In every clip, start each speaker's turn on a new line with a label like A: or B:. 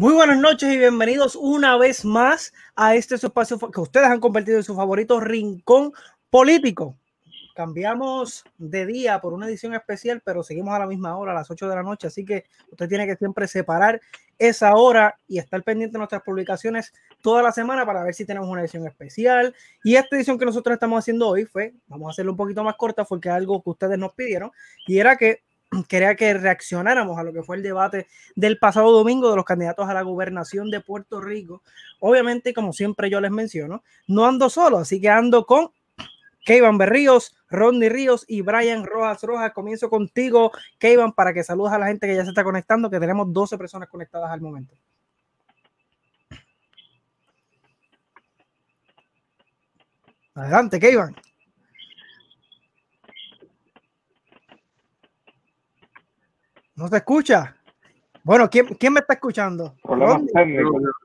A: Muy buenas noches y bienvenidos una vez más a este espacio que ustedes han convertido en su favorito rincón político. Cambiamos de día por una edición especial, pero seguimos a la misma hora, a las 8 de la noche, así que usted tiene que siempre separar esa hora y estar pendiente de nuestras publicaciones toda la semana para ver si tenemos una edición especial. Y esta edición que nosotros estamos haciendo hoy fue, vamos a hacerlo un poquito más corta porque algo que ustedes nos pidieron, y era que quería que reaccionáramos a lo que fue el debate del pasado domingo de los candidatos a la gobernación de Puerto Rico. Obviamente, como siempre yo les menciono, no ando solo, así que ando con Keivan Berríos, Rodney Ríos y Brian Rojas Rojas. Comienzo contigo, Keivan, para que saludes a la gente que ya se está conectando, que tenemos 12 personas conectadas al momento. Adelante, Keivan. ¿No se escucha? Bueno, ¿quién, quién me está escuchando?
B: Yo,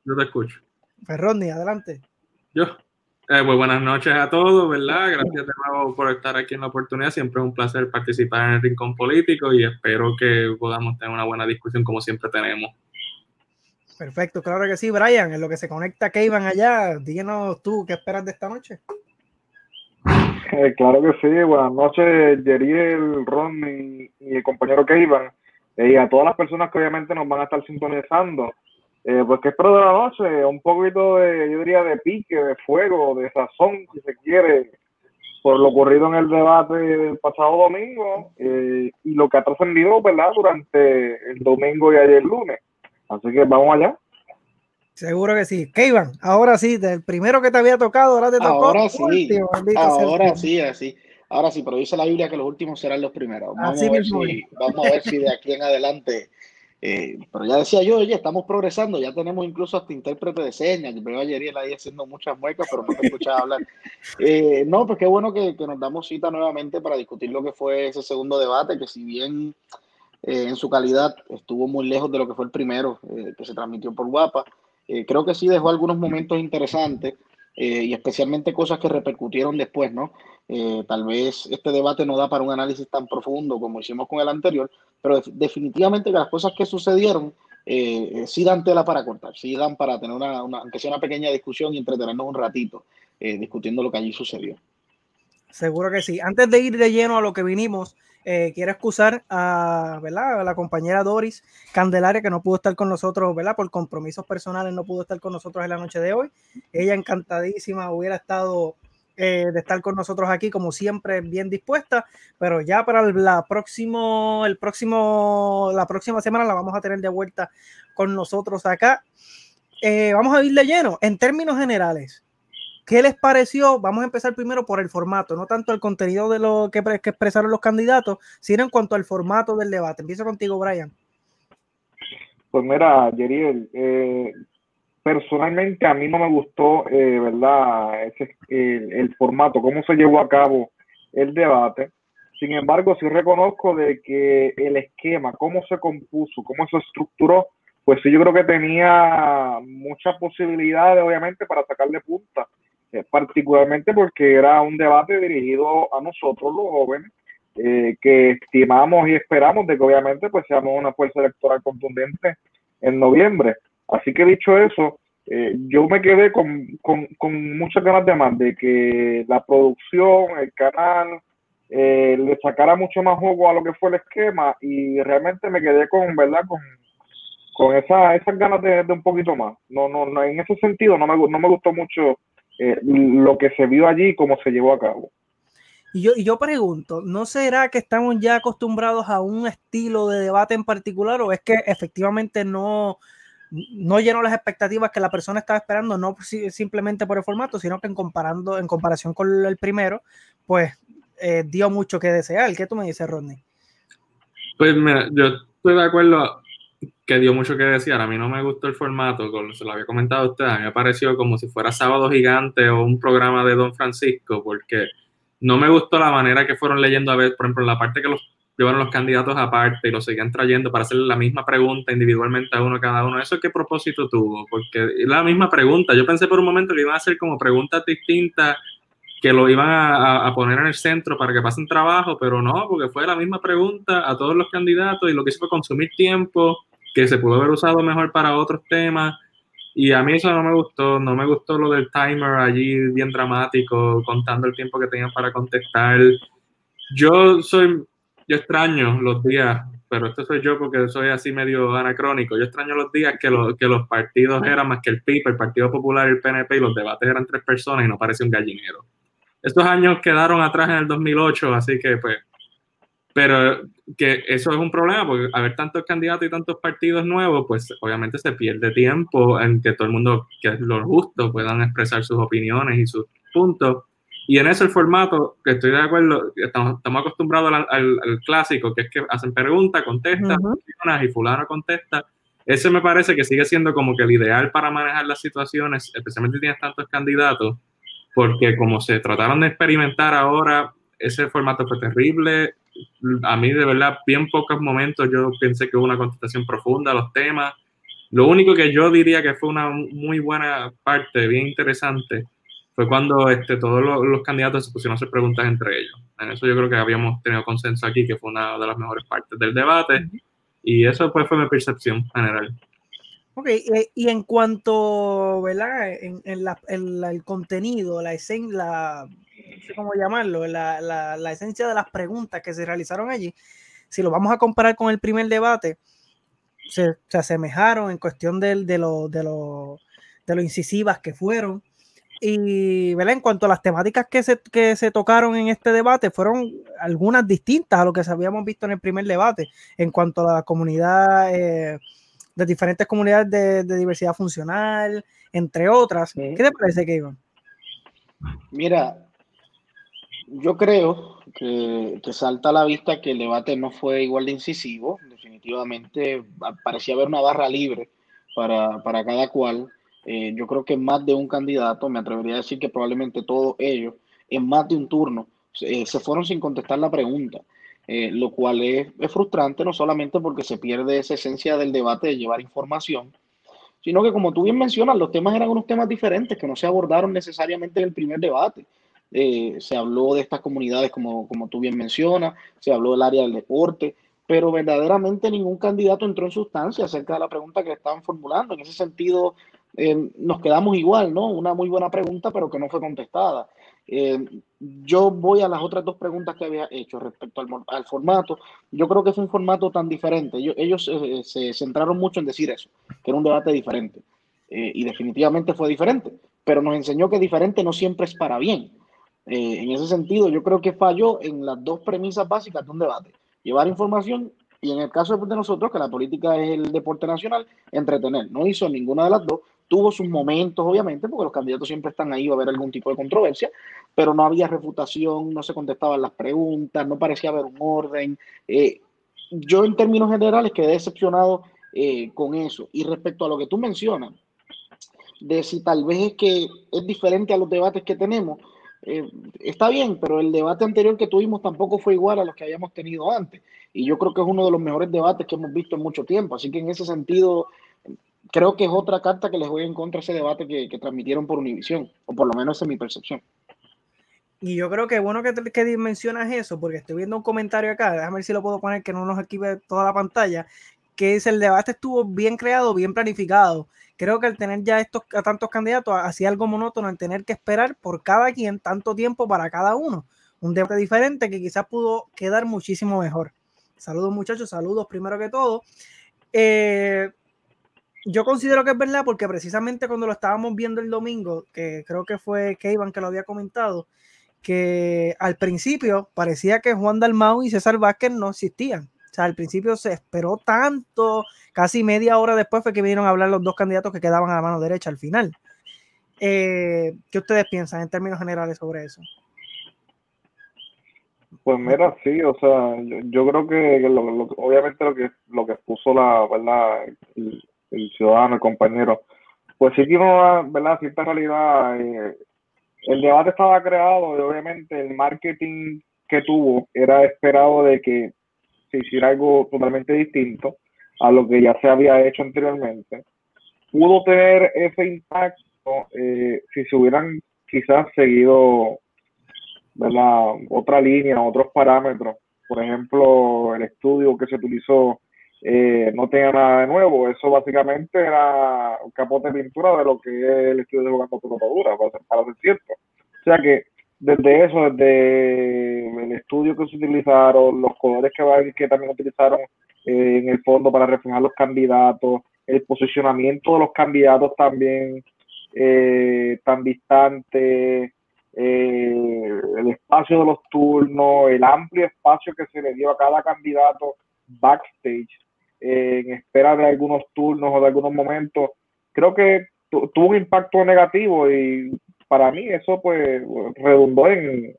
B: yo, te escucho.
A: Ferroni, adelante.
B: Yo. Eh, pues buenas noches a todos, ¿verdad? Gracias de nuevo por estar aquí en la oportunidad. Siempre es un placer participar en el Rincón Político y espero que podamos tener una buena discusión como siempre tenemos.
A: Perfecto, claro que sí, Brian. En lo que se conecta que iban allá, díganos tú qué esperas de esta noche.
C: Eh, claro que sí, buenas noches, Yeriel, Ron y, y el compañero Keivan y a todas las personas que obviamente nos van a estar sintonizando. Eh, pues que espero de la noche, un poquito de, yo diría, de pique, de fuego, de sazón, si se quiere, por lo ocurrido en el debate del pasado domingo eh, y lo que ha trascendido, ¿verdad?, durante el domingo y ayer lunes. Así que vamos allá.
A: Seguro que sí. Keivan, ahora sí, del primero que te había tocado, ahora te tocó.
D: Ahora sí, ahora sí, así. Ahora sí, pero dice la Biblia que los últimos serán los primeros. Vamos, a ver, si, vamos a ver si de aquí en adelante. Eh, pero ya decía yo, oye, estamos progresando, ya tenemos incluso hasta intérprete de señas. Yo veo ayer ahí haciendo muchas muecas, pero no te escuchaba hablar. Eh, no, pues qué bueno que, que, nos damos cita nuevamente para discutir lo que fue ese segundo debate, que si bien eh, en su calidad estuvo muy lejos de lo que fue el primero, que se transmitió por Guapa, creo que sí dejó algunos momentos interesantes. Y especialmente cosas que repercutieron después, ¿no? Eh, tal vez este debate no da para un análisis tan profundo como hicimos con el anterior, pero definitivamente que las cosas que sucedieron eh, eh, sí dan tela para cortar, sí dan para tener una, aunque sea una pequeña discusión y entretenernos un ratito discutiendo lo que allí sucedió.
A: Seguro que sí. Antes de ir de lleno a lo que vinimos, quiero excusar a, ¿verdad? a la compañera Doris Candelaria, que no pudo estar con nosotros, ¿verdad? Por compromisos personales no pudo estar con nosotros en la noche de hoy. Ella encantadísima hubiera estado eh, de estar con nosotros aquí, como siempre, bien dispuesta, pero ya para la próximo, el próximo, la próxima semana la vamos a tener de vuelta con nosotros acá. Eh, vamos a ir de lleno. En términos generales, ¿qué les pareció? Vamos a empezar primero por el formato, no tanto el contenido de lo que, expresaron los candidatos, sino en cuanto al formato del debate. Empiezo contigo, Brian.
C: Pues mira, Yeriel, eh, personalmente a mí no me gustó, eh, ¿verdad? Ese, el, formato, cómo se llevó a cabo el debate. Sin embargo, sí reconozco de que el esquema, cómo se compuso, cómo se estructuró, pues sí yo creo que tenía muchas posibilidades, obviamente, para sacarle punta, eh, particularmente porque era un debate dirigido a nosotros los jóvenes, eh, que estimamos y esperamos de que obviamente pues seamos una fuerza electoral contundente en noviembre. Así que dicho eso, eh, yo me quedé con, con, muchas ganas de más, de que la producción, el canal, eh, le sacara mucho más juego a lo que fue el esquema y realmente me quedé con, ¿verdad? Con, con esa, esas ganas de, un poquito más. No, no, no, en ese sentido no me, no me gustó mucho eh, lo que se vio allí y cómo se llevó a cabo.
A: Y yo, y yo pregunto, ¿no será que estamos ya acostumbrados a un estilo de debate en particular o es que efectivamente no, no llenó las expectativas que la persona estaba esperando, no simplemente por el formato, sino que en, comparando, en comparación con el primero, pues eh, dio mucho que desear. ¿Qué tú me dices, Rodney?
B: Pues mira, yo estoy de acuerdo que dio mucho que desear. A mí no me gustó el formato, como se lo había comentado a usted, a mí me pareció como si fuera Sábado Gigante o un programa de Don Francisco, porque no me gustó la manera que fueron leyendo a ver, por ejemplo, la parte que los llevaron los candidatos aparte y los seguían trayendo para hacerle la misma pregunta individualmente a uno cada uno. ¿Eso qué propósito tuvo? Porque la misma pregunta. Yo pensé por un momento que iban a hacer como preguntas distintas, que lo iban a, poner en el centro para que pasen trabajo, pero no, porque fue la misma pregunta a todos los candidatos y lo que hizo fue consumir tiempo que se pudo haber usado mejor para otros temas. Y a mí eso no me gustó, no me gustó lo del timer allí bien dramático, contando el tiempo que tenían para contestar. Yo soy, yo extraño los días, pero esto soy yo porque soy así medio anacrónico. Yo extraño los días que, que los partidos eran más que el PIB, el Partido Popular el PNP, y los debates eran tres personas y no parece un gallinero. Estos años quedaron atrás en el 2008, así que pues pero que eso es un problema porque haber tantos candidatos y tantos partidos nuevos, pues obviamente se pierde tiempo en que todo el mundo, que es lo justo, puedan expresar sus opiniones y sus puntos. Y en ese formato, que estoy de acuerdo, estamos, estamos acostumbrados al, clásico, que es que hacen preguntas, contestan, y fulano contesta. Ese me parece que sigue siendo como que el ideal para manejar las situaciones, especialmente si tienes tantos candidatos, porque como se trataron de experimentar ahora, ese formato fue terrible, a mí de verdad, bien pocos momentos yo pensé que hubo una contestación profunda a los temas. Lo único que yo diría que fue una muy buena parte, bien interesante, fue cuando este, todos los, candidatos se pusieron a hacer preguntas entre ellos. En eso yo creo que habíamos tenido consenso aquí, que fue una de las mejores partes del debate. Y eso pues fue mi percepción general.
A: Ok, eh, y en cuanto, ¿verdad? En, el contenido, la escena, no sé cómo llamarlo, la, la, esencia de las preguntas que se realizaron allí, si lo vamos a comparar con el primer debate, se, se asemejaron en cuestión de, de, lo, de, lo, de lo incisivas que fueron. Y ¿verdad? en cuanto a las temáticas que se, que se tocaron en este debate, fueron algunas distintas a lo que habíamos visto en el primer debate, en cuanto a la comunidad, eh, de diferentes comunidades de, de, diversidad funcional, entre otras. ¿Qué te parece, Kevin?
D: Mira, yo creo que, salta a la vista que el debate no fue igual de incisivo. Definitivamente parecía haber una barra libre para, cada cual. Eh, yo creo que más de un candidato, me atrevería a decir que probablemente todos ellos, en más de un turno, eh, se fueron sin contestar la pregunta. Eh, lo cual es, frustrante no solamente porque se pierde esa esencia del debate de llevar información, sino que como tú bien mencionas, los temas eran unos temas diferentes que no se abordaron necesariamente en el primer debate. Eh, se habló de estas comunidades como, como tú bien mencionas, se habló del área del deporte, pero verdaderamente ningún candidato entró en sustancia acerca de la pregunta que le estaban formulando. En ese sentido, eh, nos quedamos igual, ¿no? Una muy buena pregunta, pero que no fue contestada. Eh, yo voy a las otras dos preguntas que había hecho respecto al, formato. Yo creo que es un formato tan diferente. ellos se centraron mucho en decir eso, que era un debate diferente. y definitivamente fue diferente, pero nos enseñó que diferente no siempre es para bien. Eh, en ese sentido, yo creo que falló en las dos premisas básicas de un debate. Llevar información y en el caso de nosotros, que la política es el deporte nacional, entretener. No hizo ninguna de las dos. Tuvo sus momentos, obviamente, porque los candidatos siempre están ahí, va a haber algún tipo de controversia, pero no había refutación, no se contestaban las preguntas, no parecía haber un orden. Eh, yo en términos generales quedé decepcionado eh, con eso. Y respecto a lo que tú mencionas, de si tal vez es que es diferente a los debates que tenemos, eh, está bien, pero el debate anterior que tuvimos tampoco fue igual a los que habíamos tenido antes. Y yo creo que es uno de los mejores debates que hemos visto en mucho tiempo. Así que en ese sentido, creo que es otra carta que les voy en contra ese debate que, transmitieron por Univisión, o por lo menos es mi percepción.
A: Y yo creo que bueno que, que eso, porque estoy viendo un comentario acá, déjame ver si lo puedo poner que no nos equipe toda la pantalla, que dice el debate estuvo bien creado, bien planificado creo que al tener ya estos a tantos candidatos, hacía algo monótono el tener que esperar por cada quien tanto tiempo para cada uno. Un debate diferente que quizás pudo quedar muchísimo mejor. Saludos muchachos, saludos primero que todo. Eh, yo considero que es verdad porque precisamente cuando lo estábamos viendo el domingo, que creo que fue Keivan que lo había comentado, que al principio parecía que Juan Dalmau y César Vázquez no existían. O sea, al principio se esperó tanto, casi media hora después fue que vinieron a hablar los dos candidatos que quedaban a la mano derecha al final. Eh, ¿Qué ustedes piensan en términos generales sobre eso?
C: Pues mira, sí, o sea, yo, creo que, obviamente lo que lo que puso la, ¿verdad? Ciudadano, el compañero, pues sí que uno, ¿verdad? Cierta realidad, eh, el debate estaba creado y obviamente el marketing que tuvo era esperado de que hiciera algo totalmente distinto a lo que ya se había hecho anteriormente, pudo tener ese impacto eh, si se hubieran quizás seguido otra línea, otros parámetros. Por ejemplo, el estudio que se utilizó eh, no tenía nada de nuevo. Eso básicamente era un capote de pintura de lo que es el estudio de jugando pelota dura, para, ser cierto. O sea que desde eso, desde el estudio que se utilizaron, los colores que, que también utilizaron eh, en el fondo para reflejar los candidatos, el posicionamiento de los candidatos también eh, tan distante, eh, el espacio de los turnos, el amplio espacio que se le dio a cada candidato backstage en espera de algunos turnos o de algunos momentos, creo que tuvo un impacto negativo y para mí eso pues redundó en,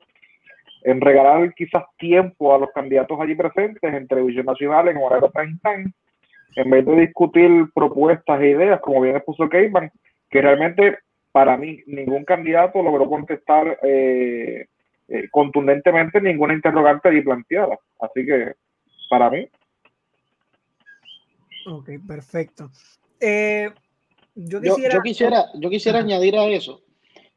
C: en regalar quizás tiempo a los candidatos allí presentes en televisión nacional en horario prime time, en vez de discutir propuestas e ideas, como bien expuso Keyman, que realmente para mí ningún candidato logró contestar eh, eh, contundentemente ninguna interrogante allí planteada. Así que para mí.
A: Ok, perfecto. Eh,
D: yo, quisiera, yo, quisiera, añadir a eso,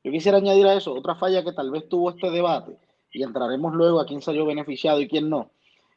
D: yo quisiera añadir a eso otra falla que tal vez tuvo este debate, y entraremos luego a quién salió beneficiado y quién no.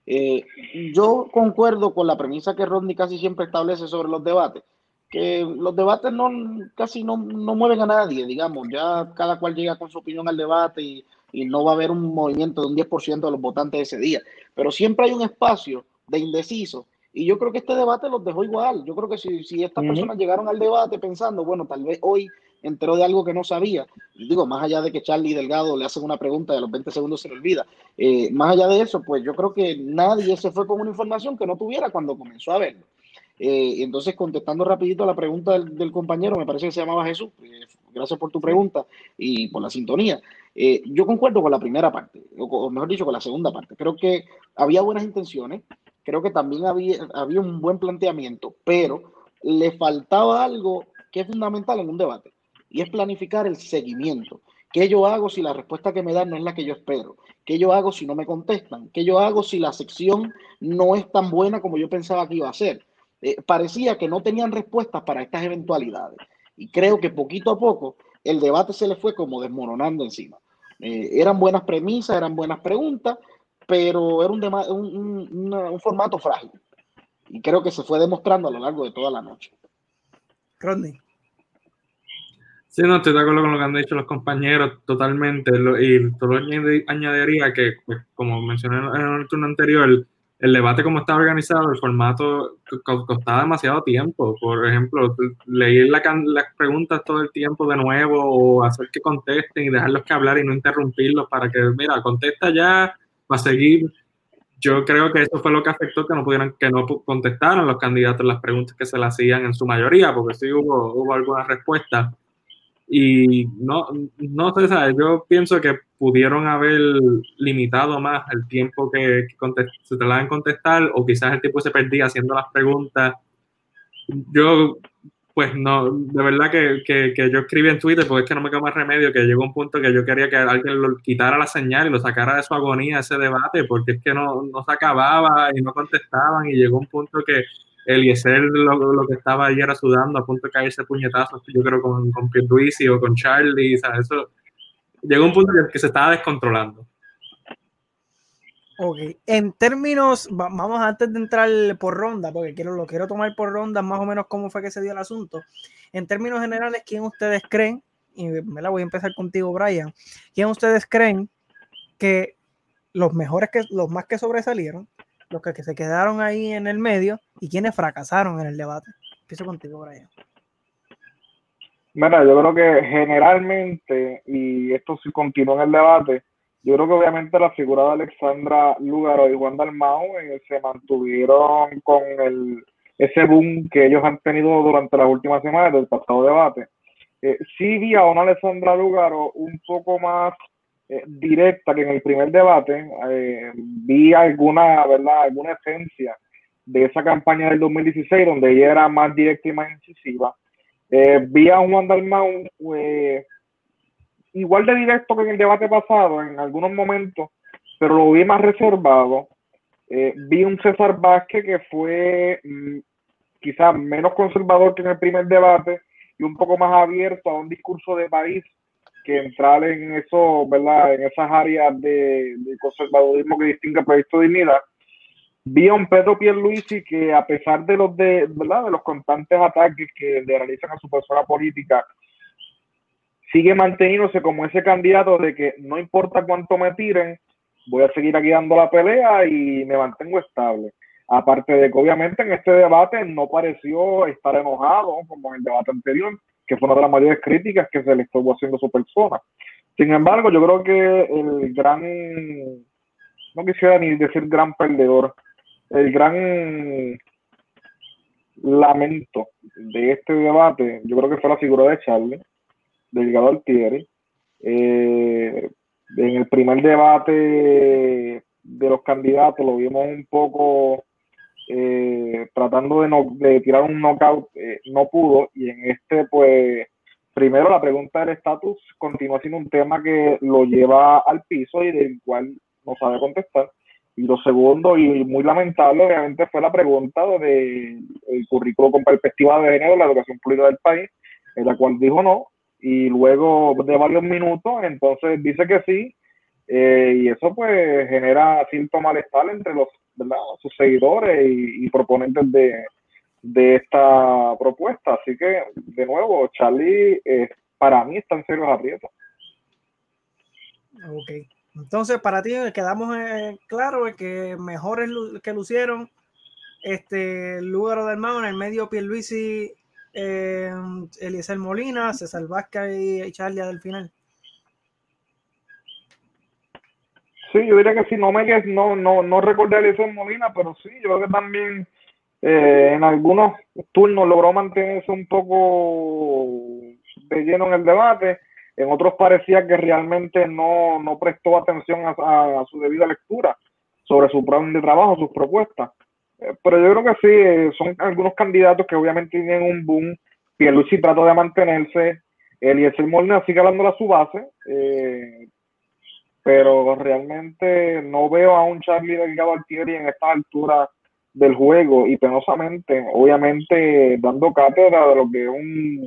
D: Eh, yo concuerdo con la premisa que Rodney casi siempre establece sobre los debates, que los debates no, casi no, no, mueven a nadie, digamos, ya cada cual llega con su opinión al debate y, y no va a haber un movimiento de un 10% de los votantes ese día, pero siempre hay un espacio de indeciso y yo creo que este debate los dejó igual. Yo creo que si, si estas personas llegaron al debate pensando, bueno, tal vez hoy enteró de algo que no sabía, digo, más allá de que Charlie Delgado le hacen una pregunta y a los 20 segundos se le olvida, eh, más allá de eso, pues yo creo que nadie se fue con una información que no tuviera cuando comenzó a verlo. Eh, entonces, contestando rapidito a la pregunta del, compañero, me parece que se llamaba Jesús, eh, gracias por tu pregunta y por la sintonía. yo concuerdo con la primera parte, o, mejor dicho, con la segunda parte. Creo que había buenas intenciones, creo que también había, había un buen planteamiento, pero le faltaba algo que es fundamental en un debate, y es planificar el seguimiento. ¿Qué yo hago si la respuesta que me dan no es la que yo espero? ¿Qué yo hago si no me contestan? ¿Qué yo hago si la sección no es tan buena como yo pensaba que iba a ser? Eh, parecía que no tenían respuestas para estas eventualidades. Y creo que poquito a poco el debate se le fue como desmoronando encima. Eh, eran buenas premisas, eran buenas preguntas, pero era un, un, formato frágil. Y creo que se fue demostrando a lo largo de toda la noche.
A: Rodney.
B: Sí, no, estoy de acuerdo con lo que han dicho los compañeros totalmente. y solo añadiría que, pues, como mencioné en el turno anterior, el, debate como estaba organizado, el formato costaba demasiado tiempo. Por ejemplo, leer las preguntas todo el tiempo de nuevo o hacer que contesten y dejarlos que hablar y no interrumpirlos para que, mira, contesta ya, a seguir. Yo creo que eso fue lo que afectó que no pudieran, que no contestaran los candidatos las preguntas que se le hacían en su mayoría, porque sí hubo, hubo algunas respuestas. Y no, no sé, yo pienso que pudieron haber limitado más el tiempo que, que se te la contestar, o quizás el tiempo se perdía haciendo las preguntas. Yo pues no, de verdad que, que, yo escribí en Twitter porque es que no me quedó más remedio que llegó un punto que yo quería que alguien lo quitara la señal y lo sacara de su agonía ese debate porque es que no, no se acababa y no contestaban y llegó un punto que Eliezer lo, lo que estaba ayer era sudando a punto de caerse puñetazos yo creo con, con Pierluisi o con Charlie, ¿sabes? Eso, llegó un punto que se estaba descontrolando.
A: Ok, en términos, vamos antes de entrar por ronda, porque quiero, lo quiero tomar por ronda más o menos cómo fue que se dio el asunto. En términos generales, ¿quién ustedes creen? Y me la voy a empezar contigo, Brian. ¿Quién ustedes creen que los mejores, que los más que sobresalieron, los que, se quedaron ahí en el medio y quienes fracasaron en el debate? Empiezo contigo, Brian.
C: Mira, yo creo que generalmente, y esto sí continúa en el debate, yo creo que obviamente la figura de Alexandra Lugaro y Juan Dalmau eh, se mantuvieron con el, ese boom que ellos han tenido durante las últimas semanas del pasado debate. Eh, sí vi a una Alexandra Lugaro un poco más eh, directa que en el primer debate. vi alguna, ¿verdad? alguna esencia de esa campaña del 2016 donde ella era más directa y más incisiva. vi a Juan Dalmau igual de directo que en el debate pasado en algunos momentos, pero lo vi más reservado. Eh, vi un César Vázquez que fue mm, quizás menos conservador que en el primer debate y un poco más abierto a un discurso de país que entrar en eso, ¿verdad? En esas áreas de, conservadurismo que distingue a Proyecto Dignidad. vi a un Pedro Pierluisi que a pesar de los de, ¿verdad? de los constantes ataques que le realizan a su persona política, sigue manteniéndose como ese candidato de que no importa cuánto me tiren, voy a seguir aquí dando la pelea y me mantengo estable. Aparte de que obviamente en este debate no pareció estar enojado como en el debate anterior, que fue una de las mayores críticas que se le estuvo haciendo a su persona. Sin embargo, yo creo que el gran, no quisiera ni decir gran perdedor, el gran lamento de este debate, yo creo que fue la figura de Charlie, Delgado Altieri. Eh, en el primer debate de los candidatos lo vimos un poco eh, tratando de, no, de tirar un knockout, eh, no pudo, y en este, pues, primero la pregunta del estatus continúa siendo un tema que lo lleva al piso y del cual no sabe contestar. Y lo segundo, y muy lamentable, obviamente, fue la pregunta del el currículo con perspectiva de género de la educación pública del país, en la cual dijo no, y luego de varios minutos, entonces dice que sí, eh, y eso pues genera cierto malestar entre los ¿verdad? sus seguidores y, proponentes de, de, esta propuesta. Así que, de nuevo, Charlie eh, para mí está en serios aprietos.
A: Ok. Entonces, para ti quedamos eh, claro que mejores que lucieron este Lugaro del Mago en el medio Pierluisi eh, Eliezer Molina, César Vázquez y Charlia del final.
C: Sí, yo diría que sí, no me no, no, no recordé a Eliezer Molina, pero sí, yo creo que también eh, en algunos turnos logró mantenerse un poco de lleno en el debate, en otros parecía que realmente no, no prestó atención a, su debida lectura sobre su plan de trabajo, sus propuestas. Pero yo creo que sí, eh, son algunos candidatos que obviamente tienen un boom. Pierluisi trata de mantenerse. Eliezer Molina sigue hablando a su base. Eh, pero realmente no veo a un Charlie Delgado Altieri en esta altura del juego y penosamente, obviamente dando cátedra de lo que es un,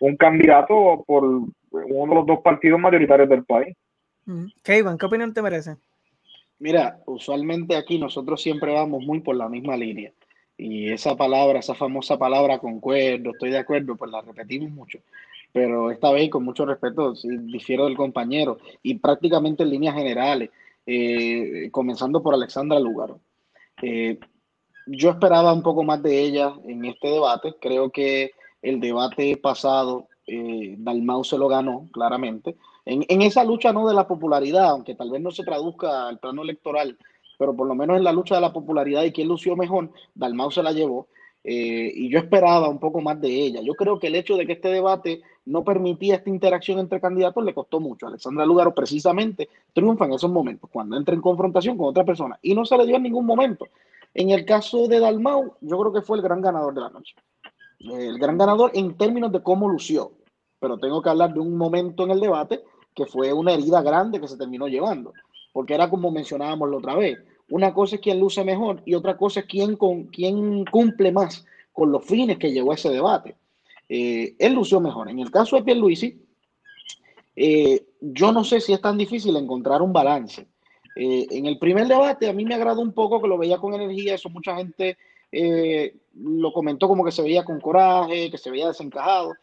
C: un candidato por uno de los dos partidos mayoritarios del país.
A: Kevin, ¿qué opinión te merece?
D: Mira, usualmente aquí nosotros siempre vamos muy por la misma línea. Y esa palabra, esa famosa palabra concuerdo, estoy de acuerdo, pues la repetimos mucho. Pero esta vez, con mucho respeto, difiero del compañero y prácticamente en líneas generales, eh, comenzando por Alexandra Lugaro. Eh, yo esperaba un poco más de ella en este debate. Creo que el debate pasado, eh, Dalmau se lo ganó, claramente en, esa lucha no de la popularidad, aunque tal vez no se traduzca al plano electoral, pero por lo menos en la lucha de la popularidad y quién lució mejor, Dalmau se la llevó. Eh, y yo esperaba un poco más de ella. Yo creo que el hecho de que este debate no permitía esta interacción entre candidatos le costó mucho. Alexandra Lugaro precisamente triunfa en esos momentos, cuando entra en confrontación con otra persona. Y no se le dio en ningún momento. En el caso de Dalmau, yo creo que fue el gran ganador de la noche. El gran ganador en términos de cómo lució. Pero tengo que hablar de un momento en el debate que fue una herida grande que se terminó llevando, porque era como mencionábamos la otra vez, una cosa es quien luce mejor y otra cosa es quién, con, quién cumple más con los fines que llevó ese debate. Eh, él lució mejor. En el caso de Pierluisi, eh, yo no sé si es tan difícil encontrar un balance. Eh, en el primer debate a mí me agradó un poco que lo veía con energía, eso mucha gente lo comentó como que se veía con coraje, que se veía desencajado.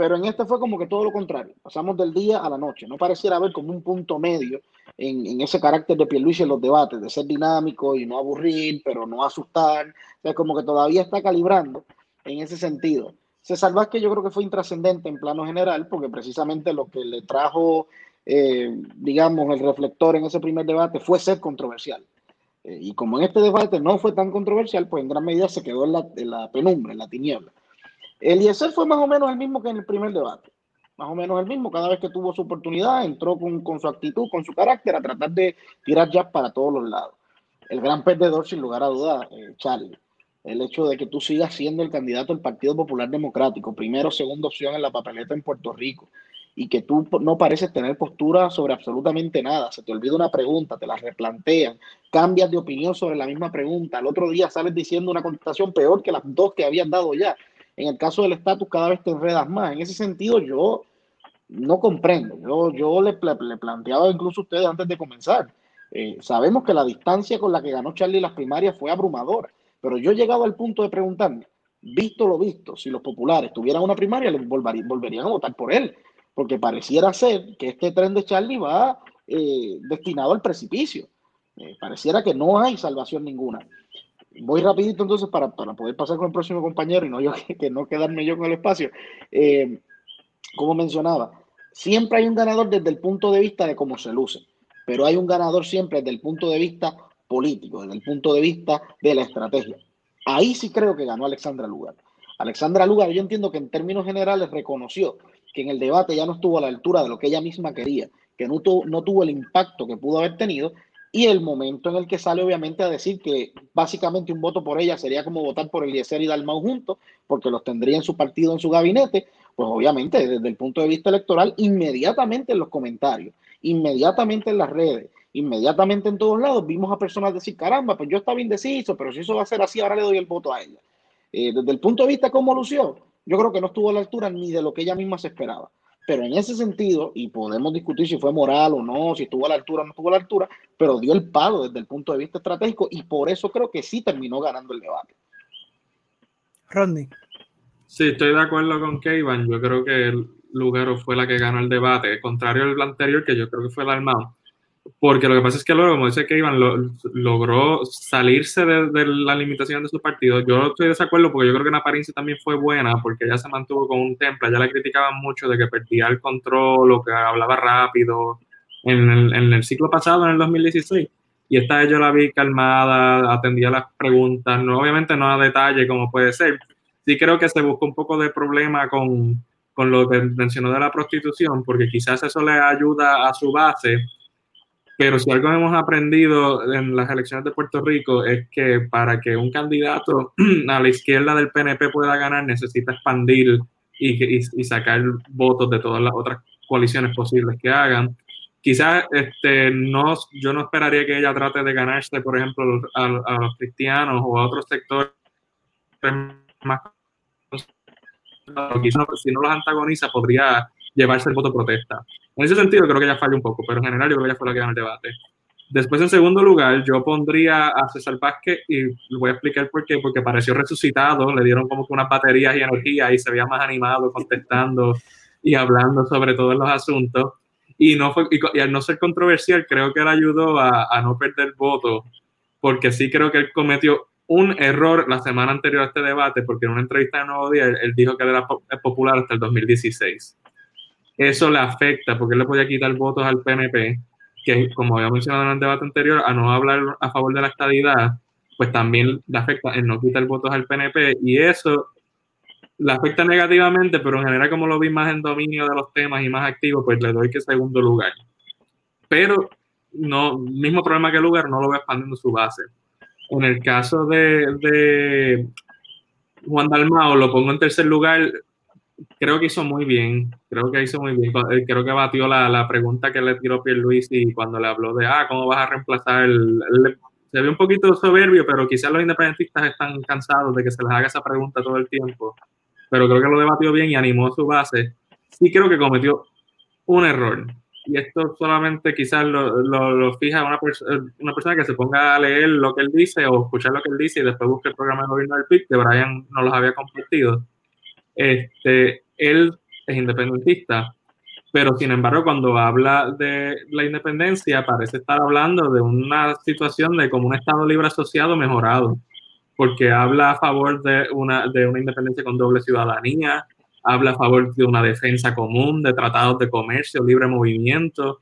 D: Pero en este fue como que todo lo contrario. Pasamos del día a la noche. No pareciera haber como un punto medio en, ese carácter de Pierluisi en los debates, de ser dinámico y no aburrir, pero no asustar. O sea, como que todavía está calibrando en ese sentido. Se salva que yo creo que fue intrascendente en plano general, porque precisamente lo que le trajo, eh, digamos, el reflector en ese primer debate fue ser controversial. Eh, y como en este debate no fue tan controversial, pues en gran medida se quedó en la, en la penumbra, en la tiniebla. Eliezer fue más o menos el mismo que en el primer debate. Más o menos el mismo. Cada vez que tuvo su oportunidad, entró con, su actitud, con su carácter, a tratar de tirar ya para todos los lados. El gran perdedor, sin lugar a dudas, eh, Charlie. El hecho de que tú sigas siendo el candidato del Partido Popular Democrático, primero segunda opción en la papeleta en Puerto Rico, y que tú no pareces tener postura sobre absolutamente nada. Se te olvida una pregunta, te la replantean, cambias de opinión sobre la misma pregunta. Al otro día sales diciendo una contestación peor que las dos que habían dado ya. En el caso del estatus, cada vez te enredas más. En ese sentido, yo no comprendo. Yo, yo le, planteaba incluso a ustedes antes de comenzar. Eh, sabemos que la distancia con la que ganó Charlie las primarias fue abrumadora, pero yo he llegado al punto de preguntarme, visto lo visto, si los populares tuvieran una primaria, volverían a votar por él, porque pareciera ser que este tren de Charlie va eh, destinado al precipicio. Eh, pareciera que no hay salvación ninguna. Voy rapidito entonces para, poder pasar con el próximo compañero y no yo que, no quedarme yo con el espacio. como mencionaba, siempre hay un ganador desde el punto de vista de cómo se luce pero hay un ganador siempre desde el punto de vista político, desde el punto de vista de la estrategia. Ahí sí creo que ganó Alexandra Lugar. Alexandra Lugar, yo entiendo que en términos generales reconoció que en el debate ya no estuvo a la altura de lo que ella misma quería, que no tuvo, no tuvo el impacto que pudo haber tenido, y el momento en el que sale obviamente a decir que básicamente un voto por ella sería como votar por Eliezer y Dalmau juntos, porque los tendría en su partido, en su gabinete, pues obviamente desde el punto de vista electoral, inmediatamente en los comentarios inmediatamente en las redes, inmediatamente en todos lados, vimos a personas decir, caramba, pues yo estaba indeciso, pero si eso va a ser así, ahora le doy el voto a ella. Eh, desde el punto de vista de cómo lució, yo creo que no estuvo a la altura ni de lo que ella misma se esperaba. Pero en ese sentido, y podemos discutir si fue moral o no, si estuvo a la altura o no estuvo a la altura, pero dio el palo desde el punto de vista estratégico y por eso creo que sí terminó ganando el debate.
A: Rodney.
B: Sí, estoy de acuerdo con Kevin. Yo creo que el, Lugaro fue la que ganó el debate, contrario al anterior, que yo creo que fue el Armado. Porque lo que pasa es que luego, como dice que Iván, logró salirse de, la limitación de su partido. Yo estoy de desacuerdo porque yo creo que en apariencia también fue buena, porque ella se mantuvo con un temple. Ya la criticaban mucho de que perdía el control o que hablaba rápido en el, en el ciclo pasado, en el 2016. Y esta vez yo la vi calmada, atendía las preguntas, no, obviamente no a detalle como puede ser. Sí creo que se buscó un poco de problema con, con lo que mencionó de la prostitución, porque quizás eso le ayuda a su base, pero si algo hemos aprendido en las elecciones de Puerto Rico es que para que un candidato a la izquierda del PNP pueda ganar necesita expandir y, y, sacar votos de todas las otras coaliciones posibles que hagan. Quizás este, no, yo no esperaría que ella trate de ganarse, por ejemplo, a, los cristianos o a otros sectores más si no los antagoniza, podría llevarse el voto protesta. En ese sentido, creo que ella falla un poco, pero en general yo creo que ella fue la que ganó el debate. Después, en segundo lugar, yo pondría a César Vázquez y voy a explicar por qué, porque pareció resucitado, le dieron como que unas baterías y energía y se veía más animado contestando y hablando sobre todos los asuntos. Y, no fue, y, al no ser controversial, creo que le ayudó a, a no perder voto, porque sí creo que él cometió un error la semana anterior a este debate, porque en una entrevista de Nuevo Día él, dijo que él era popular hasta el 2016. Eso le afecta, porque él le podía quitar votos al PNP, que como había mencionado en el debate anterior, a no hablar a favor de la estadidad, pues también le afecta en no quitar votos al PNP, y eso le afecta negativamente, pero en general como lo vi más en dominio de los temas y más activo, pues le doy que segundo lugar. Pero no, mismo problema que lugar, no lo veo expandiendo su base en el caso de, Juan Dalmao, lo pongo en tercer lugar. Creo que hizo muy bien. Creo que hizo muy bien. Eh, creo que batió la, pregunta que le tiró y cuando le habló de, ah, ¿cómo vas a reemplazar? El, se ve un poquito soberbio, pero quizás los independentistas están cansados de que se les haga esa pregunta todo el tiempo. Pero creo que lo debatió bien y animó su base. Sí creo que cometió un error y esto solamente quizás lo, lo, fija una, una persona que se ponga a leer lo que él dice o escuchar lo que él dice y después busque el programa de gobierno del PIB, que Brian no los había compartido. Este, él es independentista, pero sin embargo cuando habla de la independencia parece estar hablando de una situación de como un Estado libre asociado mejorado, porque habla a favor de una, de una independencia con doble ciudadanía, habla a favor de una defensa común, de tratados de comercio, libre movimiento.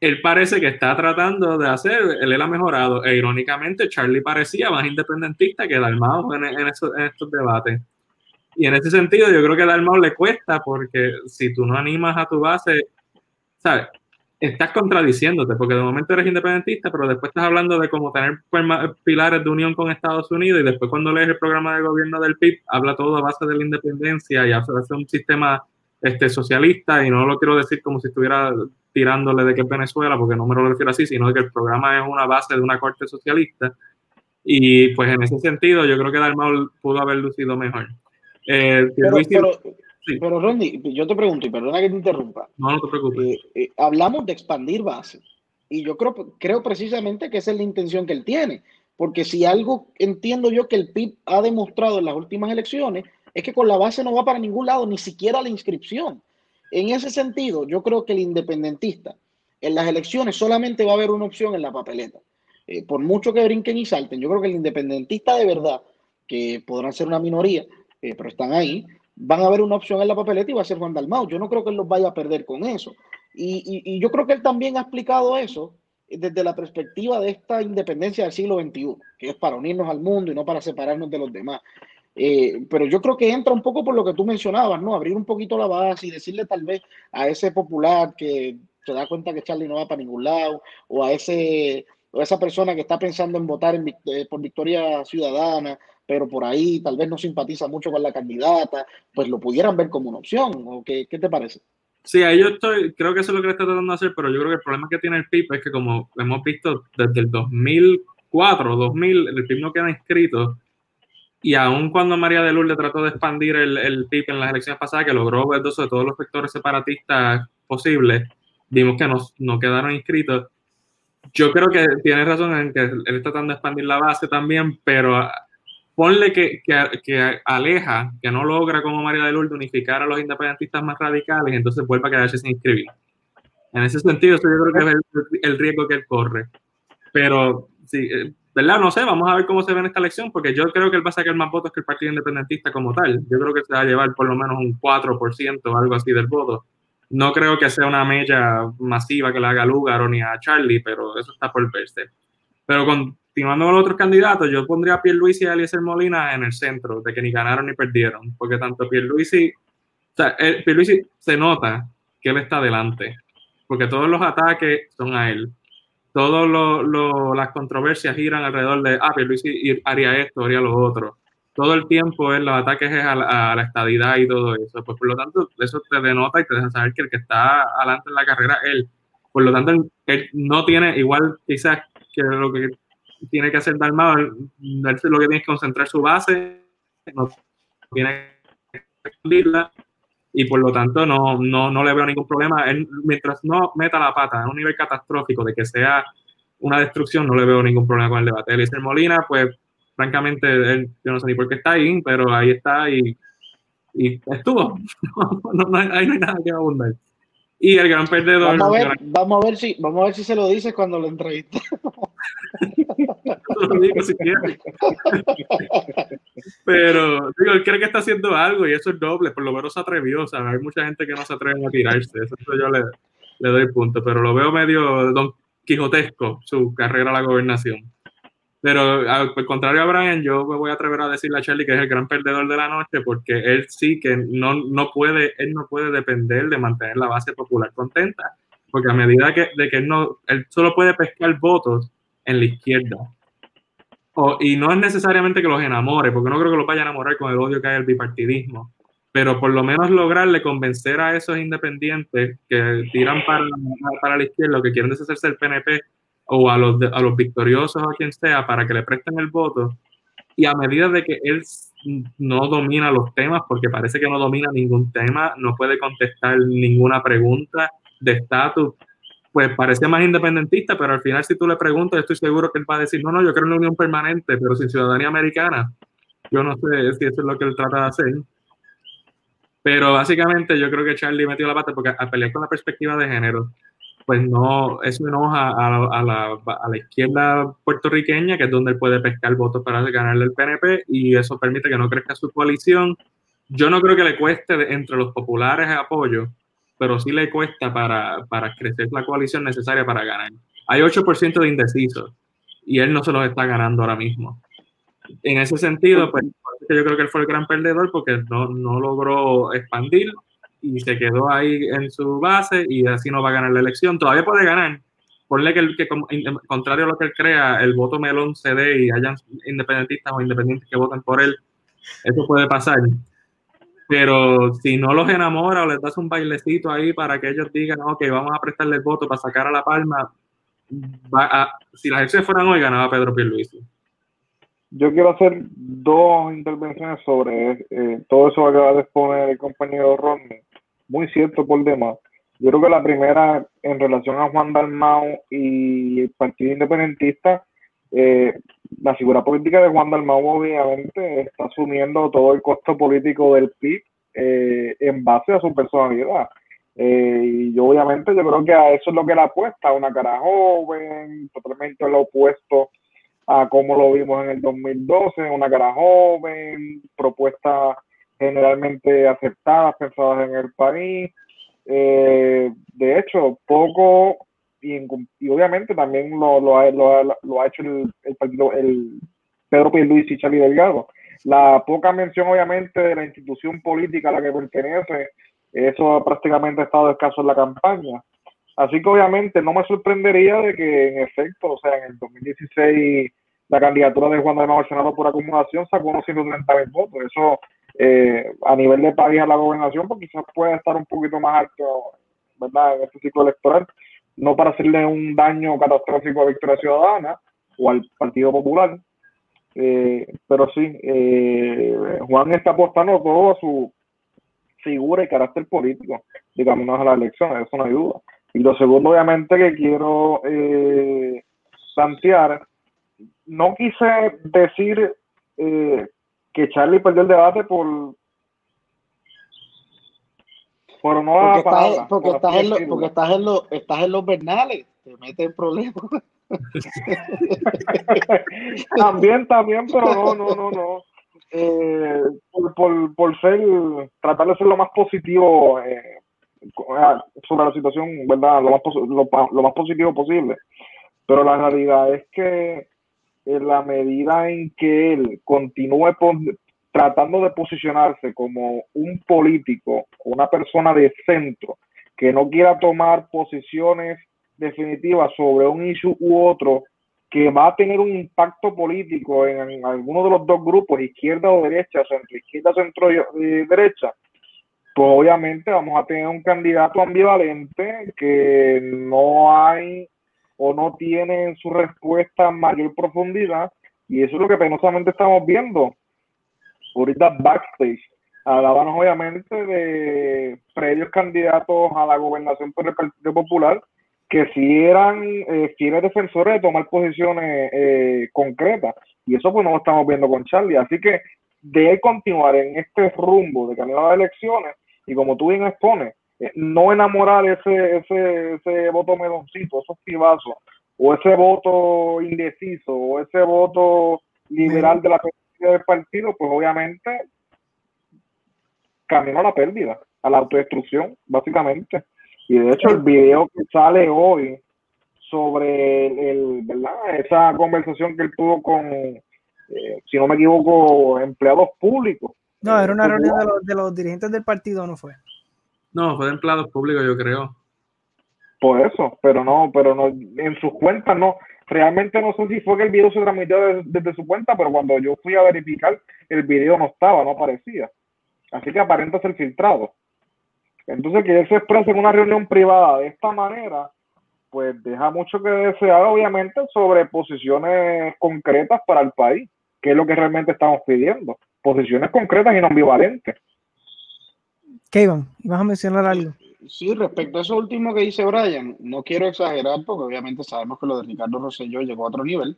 B: Él parece que está tratando de hacer, él, ha mejorado, e irónicamente Charlie parecía más independentista que Dalmau en, en, estos debates. Y en ese sentido yo creo que a Dalmau le cuesta porque si tú no animas a tu base, ¿sabes? estás contradiciéndote, porque de momento eres independentista, pero después estás hablando de cómo tener pilares de unión con Estados Unidos y después cuando lees el programa de gobierno del PIB, habla todo a base de la independencia y hace un sistema este, socialista y no lo quiero decir como si estuviera tirándole de que es Venezuela, porque no me lo refiero así, sino que el programa es una base de una corte socialista y pues en ese sentido yo creo que Dalmau pudo haber lucido mejor.
D: Eh, pero Ronnie, yo te pregunto, y perdona que te interrumpa.
B: No, no te preocupes.
D: Eh, eh, hablamos de expandir base. Y yo creo, creo precisamente que esa es la intención que él tiene. Porque si algo entiendo yo que el PIB ha demostrado en las últimas elecciones, es que con la base no va para ningún lado, ni siquiera la inscripción. En ese sentido, yo creo que el independentista en las elecciones solamente va a haber una opción en la papeleta. Eh, por mucho que brinquen y salten, yo creo que el independentista de verdad, que podrán ser una minoría, eh, pero están ahí, van a haber una opción en la papeleta y va a ser Juan Dalmau. Yo no creo que él los vaya a perder con eso. Y, yo creo que él también ha explicado eso desde la perspectiva de esta independencia del siglo XXI, que es para unirnos al mundo y no para separarnos de los demás. Eh, pero yo creo que entra un poco por lo que tú mencionabas, ¿no? Abrir un poquito la base y decirle tal vez a ese popular que se da cuenta que Charlie no va para ningún lado, o a ese o esa persona que está pensando en votar eh, por Victoria Ciudadana, pero por ahí tal vez no simpatiza mucho con la candidata, pues lo pudieran ver como una opción. ¿o qué, qué te parece?
B: Sí, ahí yo estoy, creo que eso es lo que le está tratando de hacer, pero yo creo que el problema que tiene el PIB es que como hemos visto desde el 2004 2000, el PIB no queda inscrito y aun cuando María de Lourdes trató de expandir el, el PIB en las elecciones pasadas, que logró ver de todos los sectores separatistas posibles, vimos que no, no quedaron inscritos. Yo creo que tiene razón en que él está tratando de expandir la base también, pero ponle que, que, aleja, que no logra como María de Lourdes unificar a los independentistas más radicales, entonces vuelve a quedarse sin inscribir. En ese sentido, yo creo que es el, riesgo que él corre. Pero, sí, eh, ¿verdad? No sé, vamos a ver cómo se ve en esta elección, porque yo creo que él va a sacar más votos que el Partido Independentista como tal. Yo creo que se va a llevar por lo menos un 4% o algo así del voto. No creo que sea una mella masiva que le haga Lugaro ni a Charlie, pero eso está por verse. Pero con, continuando con los otros candidatos, yo pondría a Pierluisi y a Eliezer Molina en el centro, de que ni ganaron ni perdieron, porque tanto Pierluisi, o sea, Pierluisi se nota que él está adelante, porque todos los ataques son a él. Todas las controversias giran alrededor de, ah, Pierluisi haría esto, haría lo otro. Todo el tiempo los ataques es a la, a estadidad y todo eso. Pues por lo tanto, eso te denota y te deja saber que el que está adelante en la carrera es él. Por lo tanto, él no tiene, igual quizás que lo que tiene que hacer Dalmau, lo que tiene que concentrar su base, no tiene que expandirla y por lo tanto no, no, no le veo ningún problema. mientras no meta la pata en un nivel catastrófico de que sea una destrucción, no le veo ningún problema con el debate. Eliezer Molina, pues francamente, él, yo no sé ni por qué está ahí, pero ahí está y, y estuvo. no, ahí no hay nada que abundar. Y el gran perdedor.
D: Vamos a ver, vamos a ver si, vamos a ver si se lo dices cuando lo entreviste.
B: lo digo Pero digo, él cree que está haciendo algo y eso es doble, por lo menos se atrevió. O sea, hay mucha gente que no se atreve a tirarse. Eso, yo le, le doy punto, pero lo veo medio don quijotesco su carrera a la gobernación. Pero al contrario a Brian, yo me voy a atrever a decirle a Charlie que es el gran perdedor de la noche porque él sí que no, no puede, él no puede depender de mantener la base popular contenta, porque a medida que, de que él, no, él solo puede pescar votos en la izquierda. O, y no es necesariamente que los enamore, porque no creo que los vaya a enamorar con el odio que hay al bipartidismo, pero por lo menos lograrle convencer a esos independientes que tiran para, para la izquierda o que quieren deshacerse del PNP o a los, a los victoriosos o a quien sea para que le presten el voto. Y a medida de que él no domina los temas, porque parece que no domina ningún tema, no puede contestar ninguna pregunta de estatus, pues parece más independentista, pero al final si tú le preguntas, estoy seguro que él va a decir, no, no, yo creo en la unión permanente, pero sin ciudadanía americana. Yo no sé si eso es lo que él trata de hacer. Pero básicamente yo creo que Charlie metió la pata porque al pelear con la perspectiva de género, pues no, eso enoja a, la, a, la, izquierda puertorriqueña, que es donde él puede pescar votos para ganarle el PNP, y eso permite que no crezca su coalición. Yo no creo que le cueste entre los populares apoyo, pero sí le cuesta para, para crecer la coalición necesaria para ganar. Hay 8% de indecisos, y él no se los está ganando ahora mismo. En ese sentido, pues, yo creo que él fue el gran perdedor porque no, no logró expandir y se quedó ahí en su base y así no va a ganar la elección. Todavía puede ganar. Ponle que, que contrario a lo que él crea, el voto melón se dé y hayan independentistas o independientes que voten por él. Eso puede pasar. Pero si no los enamora o les das un bailecito ahí para que ellos digan, ok, vamos a prestarle el voto para sacar a La Palma, si las elecciones fueran hoy, ganaba Pedro Pierluisi.
C: Yo quiero hacer dos intervenciones sobre eh, todo eso que acaba de exponer el compañero Rodney muy cierto por demás. Yo creo que la primera, en relación a Juan Dalmau y el Partido Independentista, eh, la figura política de Juan Dalmau obviamente está asumiendo todo el costo político del PIB eh, en base a su personalidad. Eh, y yo obviamente yo creo que a eso es lo que le apuesta, una cara joven, totalmente lo opuesto a como lo vimos en el 2012, una cara joven, propuestas generalmente aceptadas, pensadas en el país. Eh, de hecho, poco, y, obviamente también lo, lo, ha, lo, ha hecho el, partido, el Pedro Pierluisi y Charlie Delgado. La poca mención, obviamente, de la institución política a la que pertenece eso prácticamente ha estado escaso en la campaña. Así que obviamente no me sorprendería de que en efecto, o sea, en el 2016 la candidatura de Juan de Nuevo Senado por acumulación sacó unos 130 mil votos. Eso eh, a nivel de país a la gobernación, pues quizás puede estar un poquito más alto, ¿verdad? En este ciclo electoral, no para hacerle un daño catastrófico a Victoria Ciudadana o al Partido Popular, eh, pero sí, eh, Juan está apostando todo a su figura y carácter político de caminos a las elecciones, eso no hay duda. Y lo segundo, obviamente, que quiero eh, plantear, no quise decir eh, que Charlie perdió el debate por
D: por no porque, estás, porque, estás en lo, porque estás en, lo, estás en los Bernales, te metes en problemas.
C: también, también, pero no, no, no, no eh, por, por, ser, tratar de ser lo más positivo eh, sobre la situación, ¿verdad? Lo más, lo, más positivo posible. Pero la realidad es que en la medida en que él continúe tratando de posicionarse como un político, una persona de centro, que no quiera tomar posiciones definitivas sobre un issue u otro que va a tener un impacto político en, alguno de los dos grupos, izquierda o derecha, centro izquierda, centro eh, derecha, pues obviamente vamos a tener un candidato ambivalente que no hay o no tiene en su respuesta mayor profundidad y eso es lo que penosamente estamos viendo ahorita backstage hablábamos obviamente de previos candidatos a la gobernación por el Partido Popular que si eran eh, defensores de tomar posiciones eh, concretas. Y eso pues no lo estamos viendo con Charlie. Así que de continuar en este rumbo de camino a elecciones y como tú bien expones, eh, no enamorar ese, ese, ese voto medoncito, esos pibazos, o ese voto indeciso, o ese voto liberal de la del partido, pues obviamente camino a la pérdida, a la autodestrucción, básicamente. Y de hecho el video que sale hoy sobre el, ¿verdad? esa conversación que él tuvo con, eh, si no me equivoco, empleados públicos.
A: No, era una reunión de los, de los dirigentes del partido, ¿no fue?
B: No, fue de empleados públicos, yo creo.
C: Por eso, pero no, pero no, en sus cuentas no. Realmente no sé si fue que el video se transmitió desde, su cuenta, pero cuando yo fui a verificar, el video no estaba, no aparecía. Así que aparenta ser filtrado. Entonces, que él se exprese en una reunión privada de esta manera, pues deja mucho que desear, obviamente, sobre posiciones concretas para el país, que es lo que realmente estamos pidiendo. Posiciones concretas y no ambivalentes.
A: ¿Qué, Iván? ¿Ibas a mencionar algo?
D: Sí, respecto a eso último que dice Brian, no quiero exagerar porque obviamente sabemos que lo de Ricardo Rosselló llegó a otro nivel,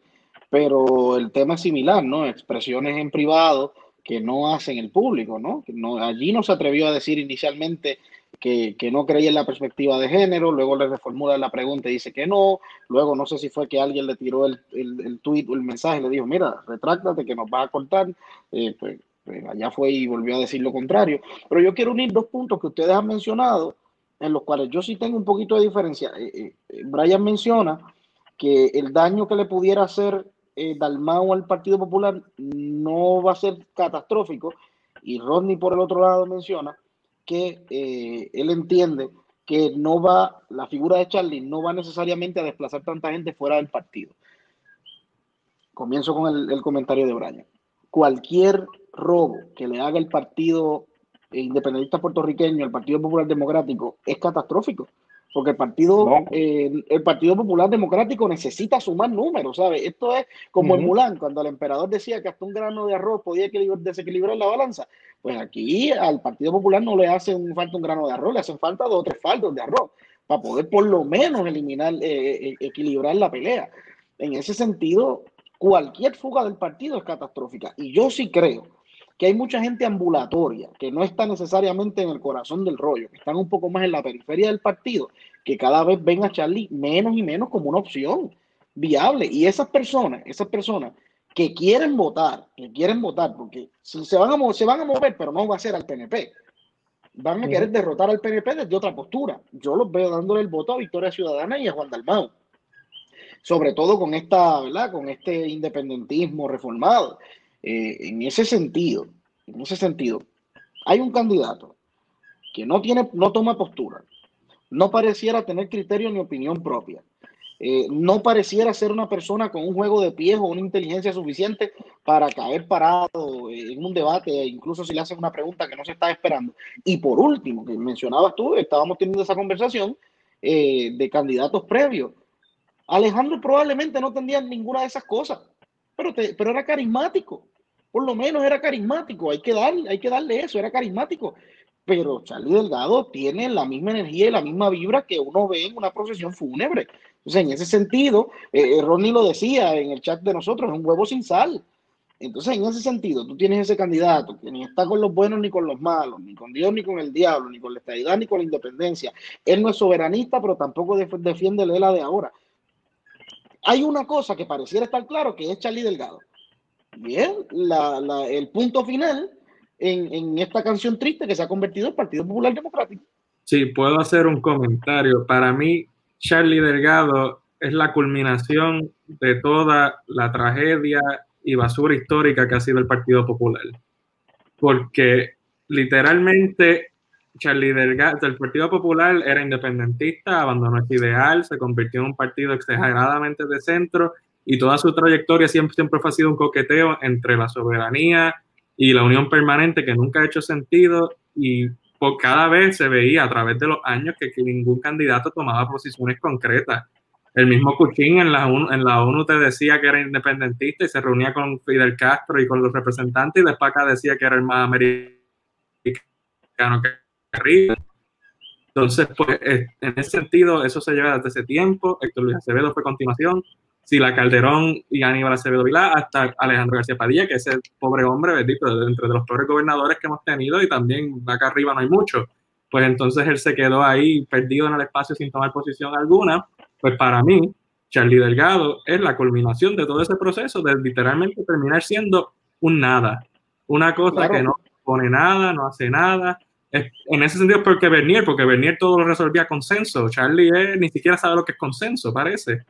D: pero el tema es similar, ¿no? Expresiones en privado que no hacen el público, ¿no? no allí no se atrevió a decir inicialmente que, no creía en la perspectiva de género, luego le reformula la pregunta y dice que no, luego no sé si fue que alguien le tiró el, el, el tweet o el mensaje, le dijo, mira, retráctate que nos va a cortar, eh, pues, pues, allá fue y volvió a decir lo contrario. Pero yo quiero unir dos puntos que ustedes han mencionado, en los cuales yo sí tengo un poquito de diferencia. Eh, eh, Brian menciona que el daño que le pudiera hacer Dalmau al Partido Popular no va a ser catastrófico, y Rodney por el otro lado menciona que eh, él entiende que no va, la figura de Charlie no va necesariamente a desplazar tanta gente fuera del partido. Comienzo con el, comentario de Brian. Cualquier robo que le haga el partido independentista puertorriqueño, el Partido Popular Democrático, es catastrófico. porque el partido, eh, el Partido Popular Democrático necesita sumar números, ¿sabes? Esto es como en Mulán, cuando el emperador decía que hasta un grano de arroz podía desequilibrar la balanza. Pues aquí al Partido Popular no le hace falta un grano de arroz, le hacen falta dos o tres faldos de arroz para poder por lo menos eliminar, eh, eh, equilibrar la pelea. En ese sentido, cualquier fuga del partido es catastrófica. Y yo sí creo que hay mucha gente ambulatoria, que no está necesariamente en el corazón del rollo, que están un poco más en la periferia del partido, que cada vez ven a Charlie menos y menos como una opción viable. Y esas personas, esas personas que quieren votar, que quieren votar, porque se van a, se van a mover, pero no va a ser al PNP. Van a querer derrotar al PNP desde otra postura. Yo los veo dándole el voto a Victoria Ciudadana y a Juan Dalmau. Sobre todo con esta, ¿verdad? Con este independentismo reformado. Eh, en ese sentido, en ese sentido, hay un candidato que no tiene, no toma postura, no pareciera tener criterio ni opinión propia, eh, no pareciera ser una persona con un juego de pies o una inteligencia suficiente para caer parado en un debate, incluso si le hacen una pregunta que no se está esperando. Y por último, que mencionabas tú, estábamos teniendo esa conversación eh, de candidatos previos. Alejandro probablemente no tendría ninguna de esas cosas, pero, pero era carismático por lo menos era carismático, hay que darle, hay que darle eso, era carismático. Pero Charlie Delgado tiene la misma energía y la misma vibra que uno ve en una procesión fúnebre. Entonces, en ese sentido, eh, eh, Ronnie lo decía en el chat de nosotros, es un huevo sin sal. Entonces, en ese sentido, tú tienes ese candidato que ni está con los buenos ni con los malos, ni con Dios ni con el diablo, ni con la estabilidad ni con la independencia. Él no es soberanista, pero tampoco defiende la de ahora. Hay una cosa que pareciera estar claro, que es Charlie Delgado bien, el punto final en, esta canción triste que se ha convertido en Partido Popular Democrático.
B: Sí, puedo hacer un comentario. Para mí, Charlie Delgado es la culminación de toda la tragedia y basura histórica que ha sido el Partido Popular. Porque literalmente Charlie Delgado, el Partido Popular era independentista, abandonó ese ideal, se convirtió en un partido exageradamente de centro y toda su trayectoria siempre, siempre ha sido un coqueteo entre la soberanía y la unión permanente que nunca ha hecho sentido y por cada vez se veía a través de los años que, ningún candidato tomaba posiciones concretas. El mismo Cuchín en la, ONU, en la ONU te decía que era independentista y se reunía con Fidel Castro y con los representantes y después acá decía que era el más americano que arriba. Entonces, pues, en ese sentido, eso se lleva desde ese tiempo. Héctor Luis Acevedo fue continuación la Calderón y Aníbal Acevedo Vilá, hasta Alejandro García Padilla, que es el pobre hombre, bendito, entre de los pobres gobernadores que hemos tenido y también acá arriba no hay mucho. Pues entonces él se quedó ahí perdido en el espacio sin tomar posición alguna. Pues para mí, Charlie Delgado es la culminación de todo ese proceso de literalmente terminar siendo un nada. Una cosa que no pone nada, no hace nada. en ese sentido, porque Bernier, porque Bernier todo lo resolvía consenso. Charlie ni siquiera sabe lo que es consenso, parece.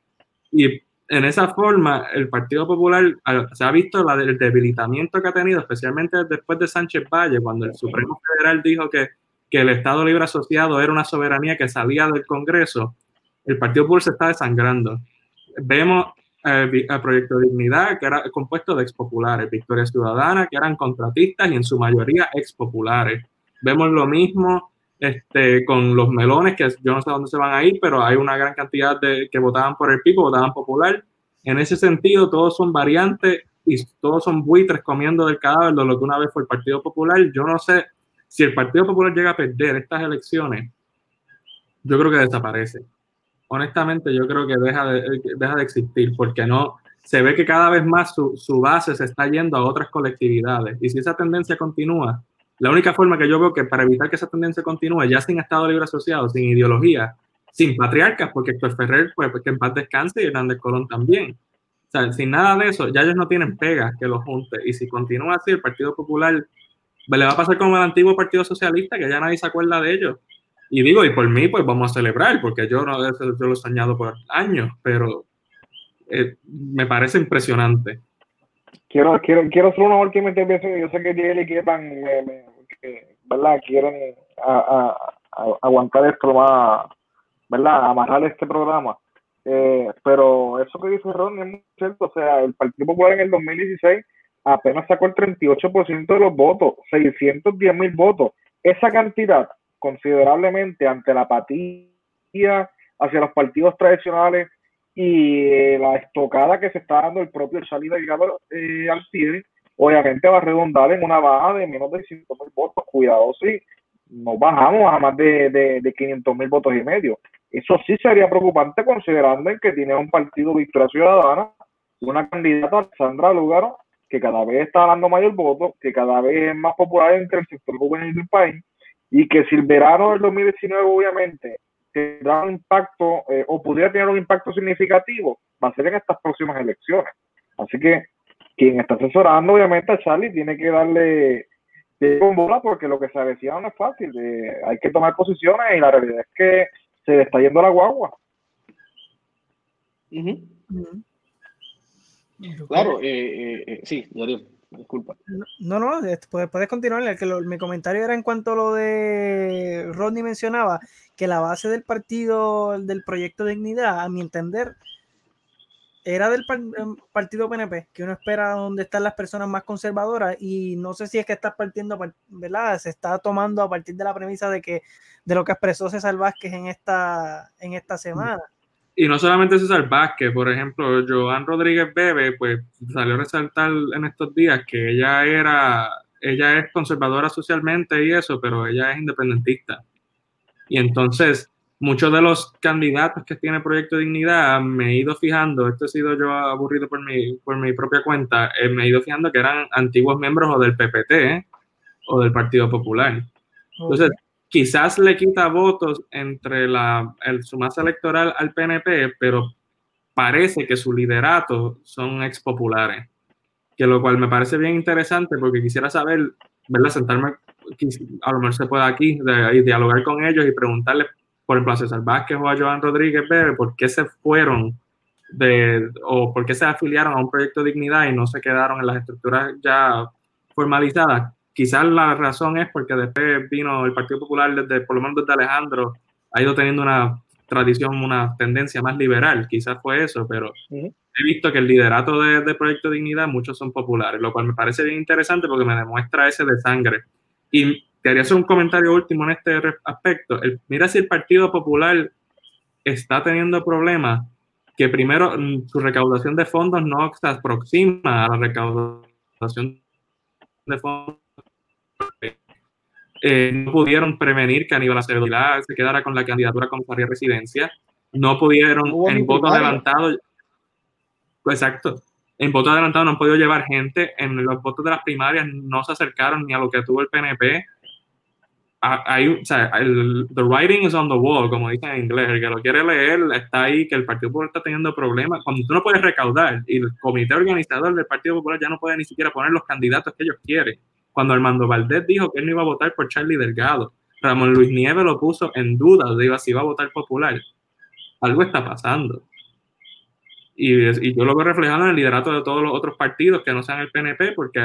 B: Y en esa forma, el Partido Popular se ha visto el debilitamiento que ha tenido, especialmente después de Sánchez Valle, cuando el Supremo Federal dijo que, que el Estado Libre Asociado era una soberanía que salía del Congreso. El Partido Popular se está desangrando. Vemos eh, el Proyecto de Dignidad, que era compuesto de expopulares, Victoria Ciudadana, que eran contratistas y en su mayoría expopulares. Vemos lo mismo este, con los melones, que yo no sé dónde se van a ir, pero hay una gran cantidad de que votaban por el pico, votaban popular. En ese sentido, todos son variantes y todos son buitres comiendo del cadáver de lo que una vez fue el Partido Popular. Yo no sé si el Partido Popular llega a perder estas elecciones, yo creo que desaparece. Honestamente, yo creo que deja de, deja de existir porque no se ve que cada vez más su, su base se está yendo a otras colectividades. Y si esa tendencia continúa, la única forma que yo veo que para evitar que esa tendencia continúe, ya sin Estado Libre Asociado, sin ideología, sin patriarcas, porque Héctor Ferrer, pues, que en paz descanse y Hernández Colón también. O sea, sin nada de eso, ya ellos no tienen pega que los junte. Y si continúa así, el Partido Popular le va a pasar como el antiguo Partido Socialista, que ya nadie se acuerda de ellos. Y digo, y por mí, pues vamos a celebrar, porque yo, no, yo lo he soñado por años, pero eh, me parece impresionante.
C: Quiero, quiero, quiero hacer una última intervención. Yo sé que Jerry y me, ¿verdad? quieren aguantar esto más, ¿verdad? Amarrar este programa. Eh, pero eso que dice Ron es muy cierto. O sea, el Partido Popular en el 2016 apenas sacó el 38% de los votos, 610 mil votos. Esa cantidad, considerablemente ante la apatía hacia los partidos tradicionales y eh, la estocada que se está dando el propio Charlie Delgado eh, al CIDE, obviamente va a redundar en una baja de menos de 500 mil votos. Cuidado si nos bajamos a más de, de, de 500 mil votos y medio. Eso sí sería preocupante considerando que tiene un partido Victoria Ciudadana, una candidata, Alexandra Lugaro, que cada vez está dando mayor voto, que cada vez es más popular entre el sector juvenil del país y que si el verano del 2019 obviamente tendrá un impacto eh, o pudiera tener un impacto significativo, va a ser en estas próximas elecciones. Así que quien está asesorando obviamente a Charlie tiene que darle con bola porque lo que se decía no es fácil, hay que tomar posiciones y la realidad es que se le está yendo la guagua.
D: Claro, eh, eh, eh, sí, disculpa.
A: No, no, puedes, puedes continuar. El que mi comentario era en cuanto a lo de Rodney mencionaba que la base del partido, del proyecto Dignidad, a mi entender, era del em, partido PNP, que uno espera donde están las personas más conservadoras y no sé si es que está partiendo, ¿verdad? Se está tomando a partir de la premisa de que de lo que expresó César Vázquez en esta, en esta semana.
B: Y no solamente César Vázquez, por ejemplo, Joan Rodríguez Bebe, pues salió a resaltar en estos días que ella era, ella es conservadora socialmente y eso, pero ella es independentista. Y entonces, muchos de los candidatos que tiene Proyecto Dignidad, me he ido fijando, esto he sido yo aburrido por mi, por mi propia cuenta, eh, me he ido fijando que eran antiguos miembros o del PPT ¿eh? o del Partido Popular. Entonces, quizás le quita votos entre la, su masa electoral al PNP, pero parece que su liderato son ex populares, que lo cual me parece bien interesante porque quisiera saber, ¿verdad? Sentarme, a lo mejor se puede aquí, de, dialogar con ellos y preguntarles, por ejemplo, a César Vázquez o a Joan Rodríguez Bebe, por qué se fueron de, o por qué se afiliaron a un proyecto de dignidad y no se quedaron en las estructuras ya formalizadas Quizás la razón es porque después vino el Partido Popular, desde, por lo menos desde Alejandro, ha ido teniendo una tradición, una tendencia más liberal. Quizás fue eso, pero he visto que el liderato de, Proyecto Dignidad, muchos son populares, lo cual me parece bien interesante porque me demuestra ese de sangre. Y quería hacer un comentario último en este aspecto. mira si el Partido Popular está teniendo problemas, que primero mm, su recaudación de fondos no se aproxima a la recaudación de fondos eh, no pudieron prevenir que Aníbal Acevedo se quedara con la candidatura como comisaría residencia. No pudieron, en voto adelantado, exacto, en voto adelantado no han podido llevar gente, en los votos de las primarias no se acercaron ni a lo que tuvo el PNP. Ah, hay, o sea, el, the writing is on the wall, como dicen en inglés, el que lo quiere leer está ahí, que el Partido Popular está teniendo problemas. Cuando tú no puedes recaudar y el comité organizador del Partido Popular ya no puede ni siquiera poner los candidatos que ellos quieren, cuando Armando Valdés dijo que él no iba a votar por Charlie Delgado. Ramón Luis Nieves lo puso en duda, de si iba a votar popular. Algo está pasando. Y, yo lo veo reflejado en el liderato de todos los otros partidos que no sean el PNP, porque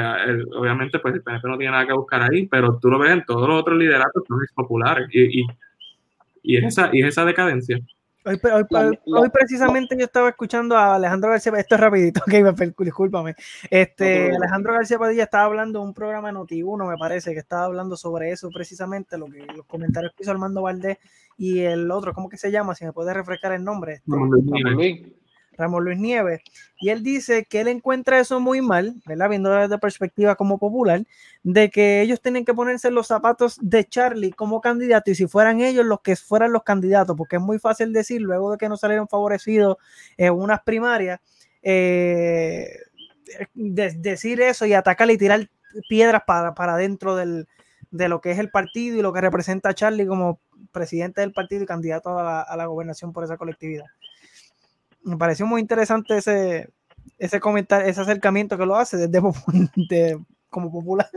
B: obviamente pues el PNP no tiene nada que buscar ahí, pero tú lo ves en todos los otros lideratos que son populares. Y, y, y, esa, y esa decadencia.
A: Hoy, precisamente yo estaba escuchando a Alejandro García, esto es rapidito, ok, discúlpame. Este, Alejandro García Padilla estaba hablando de un programa Noti1, me parece, que estaba hablando sobre eso precisamente, lo que los comentarios que hizo Armando Valdés y el otro, ¿cómo que se llama? Si me puede refrescar el nombre. Este, Ramón Luis Nieves, y él dice que él encuentra eso muy mal, ¿verdad? Viendo desde perspectiva como popular, de que ellos tienen que ponerse los zapatos de Charlie como candidato y si fueran ellos los que fueran los candidatos, porque es muy fácil decir, luego de que no salieron favorecidos en unas primarias, eh, decir eso y atacar y tirar piedras para, para dentro del, de lo que es el partido y lo que representa a Charlie como presidente del partido y candidato a la gobernación por esa colectividad me pareció muy interesante ese, ese comentario, ese acercamiento que lo hace desde como popular.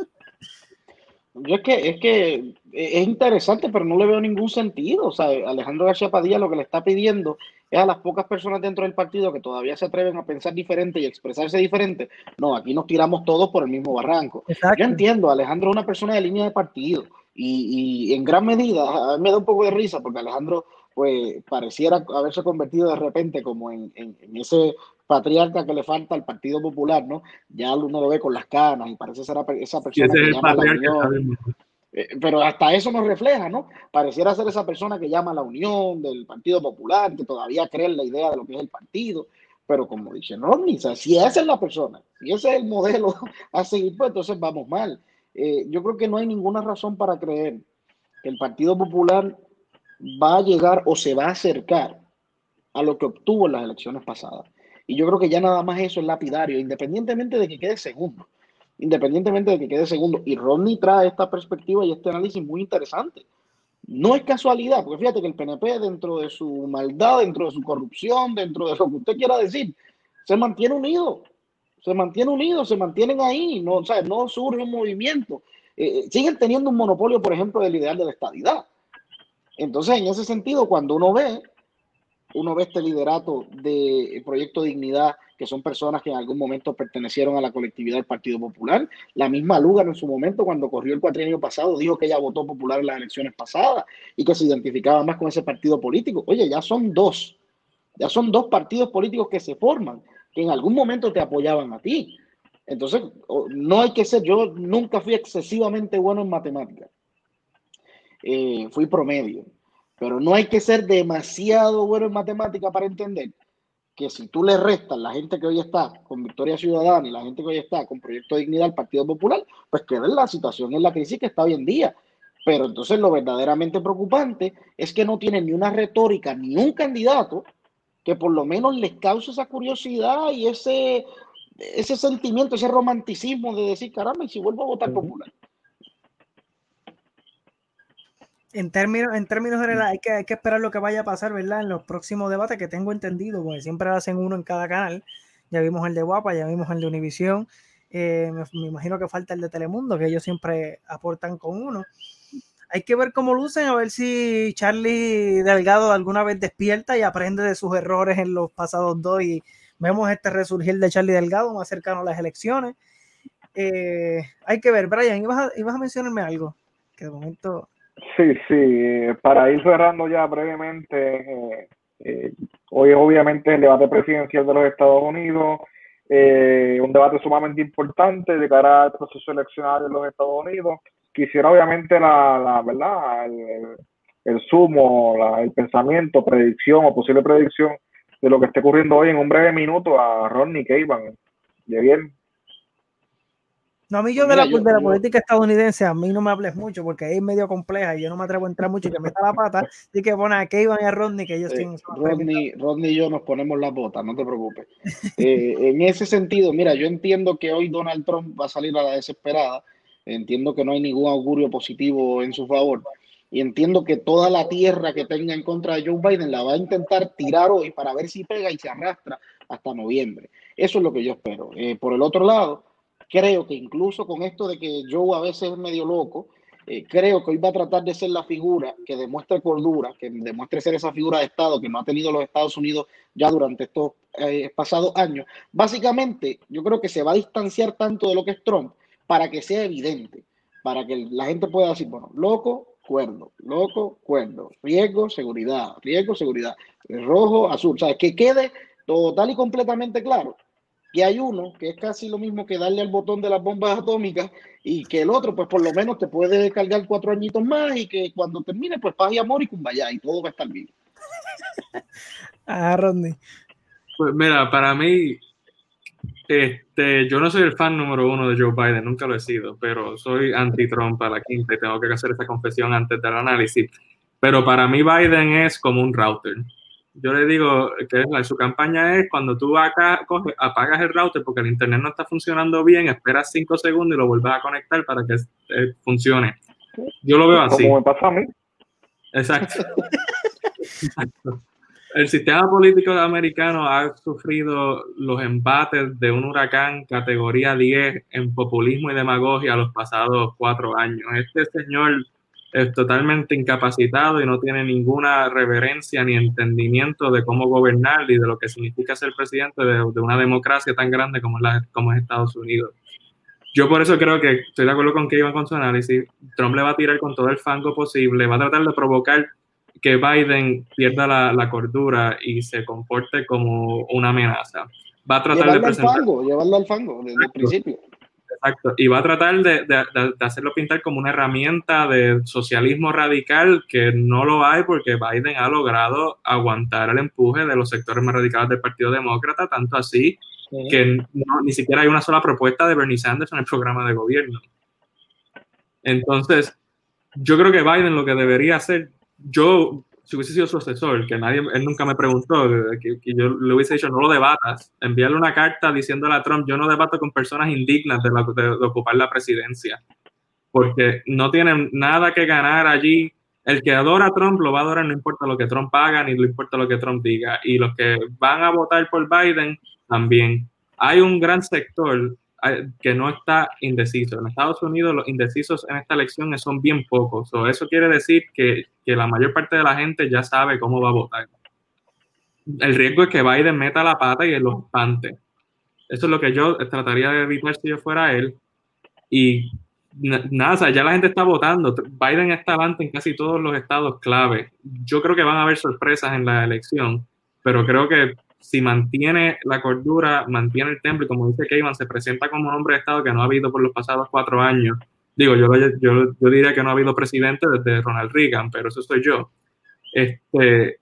D: Yo es que, es que es interesante, pero no le veo ningún sentido. O sea, Alejandro García Padilla lo que le está pidiendo es a las pocas personas dentro del partido que todavía se atreven a pensar diferente y expresarse diferente. No, aquí nos tiramos todos por el mismo barranco. Yo entiendo, Alejandro es una persona de línea de partido y, y en gran medida, a mí me da un poco de risa porque Alejandro pues pareciera haberse convertido de repente como en, ese patriarca que le falta al Partido Popular, ¿no? Ya uno lo ve con las canas y parece ser esa persona que llama la unión. Eh, pero hasta eso nos refleja, ¿no? Pareciera ser esa persona que llama a la unión del Partido Popular, que todavía cree en la idea de lo que es el partido, pero como dice Rodney, si esa es la persona, si ese es el modelo a seguir, pues entonces vamos mal. Eh, yo creo que no hay ninguna razón para creer que el Partido Popular va a llegar o se va a acercar a lo que obtuvo en las elecciones pasadas. Y yo creo que ya nada más eso es lapidario, independientemente de que quede segundo, independientemente de que quede segundo. Y Rodney trae esta perspectiva y este análisis muy interesante. No es casualidad, porque fíjate que el PNP, dentro de su maldad, dentro de su corrupción, dentro de lo que usted quiera decir, se mantiene unido, se mantiene unido, se mantienen ahí, no, o no surge un movimiento. Eh, siguen teniendo un monopolio, por ejemplo, del ideal de la estabilidad. Entonces, en ese sentido, cuando uno ve, uno ve este liderato de Proyecto Dignidad, que son personas que en algún momento pertenecieron a la colectividad del Partido Popular. La misma Lugar en su momento, cuando corrió el cuatrienio pasado, dijo que ella votó popular en las elecciones pasadas y que se identificaba más con ese partido político. Oye, ya son dos, ya son dos partidos políticos que se forman, que en algún momento te apoyaban a ti. Entonces, no hay que ser, yo nunca fui excesivamente bueno en matemáticas. Eh, fui promedio, pero no hay que ser demasiado bueno en matemáticas para entender que si tú le restas la gente que hoy está con Victoria Ciudadana y la gente que hoy está con Proyecto de Dignidad al Partido Popular, pues queda en la situación, en la crisis que está hoy en día. Pero entonces lo verdaderamente preocupante es que no tienen ni una retórica ni un candidato que por lo menos les cause esa curiosidad y ese, ese sentimiento, ese romanticismo de decir, caramba, y si vuelvo a votar popular
A: en términos, en términos generales, hay que, hay que esperar lo que vaya a pasar, ¿verdad? En los próximos debates que tengo entendido, porque siempre hacen uno en cada canal. Ya vimos el de Guapa, ya vimos el de Univisión. Eh, me, imagino que falta el de Telemundo, que ellos siempre aportan con uno. Hay que ver cómo lucen, a ver si Charlie Delgado alguna vez despierta y aprende de sus errores en los pasados dos y vemos este resurgir de Charlie Delgado más cercano a las elecciones. Eh, hay que ver, Brian, ¿ibas a, ibas a mencionarme algo? Que de momento
C: Sí, sí, para ir cerrando ya brevemente, eh, eh, hoy obviamente el debate presidencial de los Estados Unidos, eh, un debate sumamente importante de cara al proceso eleccionario en los Estados Unidos. Quisiera obviamente la, la verdad, el, el sumo, la, el pensamiento, predicción o posible predicción de lo que esté ocurriendo hoy en un breve minuto a Ronnie Cavan. bien.
A: No, a mí yo, de, la, de la política estadounidense, a mí no me hables mucho porque es medio compleja y yo no me atrevo a entrar mucho y que meta la pata. Así que bueno, a Kevin y a Rodney que ellos tienen.
D: Rodney, Rodney y yo nos ponemos las botas, no te preocupes. Eh, en ese sentido, mira, yo entiendo que hoy Donald Trump va a salir a la desesperada. Entiendo que no hay ningún augurio positivo en su favor. Y entiendo que toda la tierra que tenga en contra de Joe Biden la va a intentar tirar hoy para ver si pega y se arrastra hasta noviembre. Eso es lo que yo espero. Eh, por el otro lado, creo que incluso con esto de que Joe a veces es medio loco, eh, creo que hoy va a tratar de ser la figura que demuestre cordura, que demuestre ser esa figura de Estado que no ha tenido los Estados Unidos ya durante estos eh, pasados años. Básicamente, yo creo que se va a distanciar tanto de lo que es Trump para que sea evidente, para que la gente pueda decir, bueno, loco, cuerdo, loco, cuerdo, riesgo, seguridad, riesgo, seguridad, rojo, azul, o sea, que quede total y completamente claro que hay uno que es casi lo mismo que darle al botón de las bombas atómicas y que el otro, pues por lo menos te puede cargar cuatro añitos más y que cuando termine, pues paz y amor y cumbaya y todo va a estar bien.
A: ah, Rodney.
B: Pues mira, para mí, este, yo no soy el fan número uno de Joe Biden, nunca lo he sido, pero soy anti-Trump a la quinta y tengo que hacer esa confesión antes del análisis. Pero para mí Biden es como un router yo le digo que su campaña es cuando tú acá coges, apagas el router porque el internet no está funcionando bien, esperas cinco segundos y lo vuelves a conectar para que eh, funcione. Yo lo veo así.
C: Como me pasa a mí.
B: Exacto. Exacto. El sistema político americano ha sufrido los embates de un huracán categoría 10 en populismo y demagogia los pasados cuatro años. Este señor es totalmente incapacitado y no tiene ninguna reverencia ni entendimiento de cómo gobernar y de lo que significa ser presidente de, una democracia tan grande como la, como es Estados Unidos. Yo por eso creo que estoy de acuerdo con que iban con su análisis. Trump le va a tirar con todo el fango posible, va a tratar de provocar que Biden pierda la, cordura y se comporte como una amenaza. Va a tratar
D: de
B: presentar...
D: Al fango, llevarlo al fango desde el principio.
B: Exacto. Y va a tratar de, hacerlo pintar como una herramienta de socialismo radical que no lo hay porque Biden ha logrado aguantar el empuje de los sectores más radicales del Partido Demócrata, tanto así que ni siquiera hay una sola propuesta de Bernie Sanders en el programa de gobierno. Entonces, yo creo que Biden lo que debería hacer, yo si hubiese sido su asesor, que nadie, él nunca me preguntó, que, yo le hubiese dicho no lo debatas, enviarle una carta diciéndole a Trump, yo no debato con personas indignas de, de, ocupar la presidencia, porque no tienen nada que ganar allí. El que adora a Trump lo va a adorar no importa lo que Trump haga ni no importa lo que Trump diga. Y los que van a votar por Biden también. Hay un gran sector que no está indeciso. En Estados Unidos los indecisos en esta elección son bien pocos. o eso quiere decir que, que, la mayor parte de la gente ya sabe cómo va a votar. El riesgo es que Biden meta la pata y los espante. Eso es lo que yo trataría de evitar si yo fuera él. Y nada, o sea, ya la gente está votando. Biden está adelante en casi todos los estados clave. Yo creo que van a haber sorpresas en la elección, pero creo que si mantiene la cordura, mantiene el templo y como dice Keyman, se presenta como un hombre de Estado que no ha habido por los pasados cuatro años. Digo, yo, yo, yo diría que no ha habido presidente desde Ronald Reagan, pero eso soy yo. Este,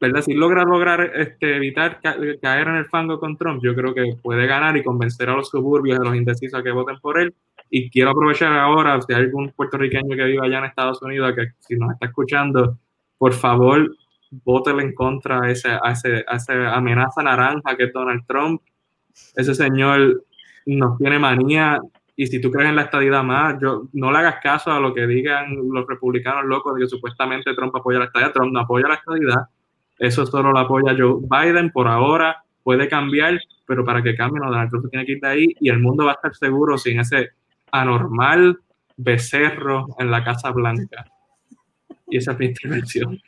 B: ¿verdad? Si logra lograr este, evitar caer en el fango con Trump, yo creo que puede ganar y convencer a los suburbios, a los indecisos a que voten por él. Y quiero aprovechar ahora, si hay algún puertorriqueño que viva allá en Estados Unidos, que si nos está escuchando, por favor, vótele en contra a, ese, a, ese, esa amenaza naranja que es Donald Trump. Ese señor nos tiene manía y si tú crees en la estadidad más, yo, no le hagas caso a lo que digan los republicanos locos de que supuestamente Trump apoya la estadidad. Trump no apoya la estadidad. Eso solo lo apoya Joe Biden por ahora. Puede cambiar, pero para que cambie, Donald Trump tiene que ir de ahí y el mundo va a estar seguro sin ese anormal becerro en la Casa Blanca. Y esa es mi intervención.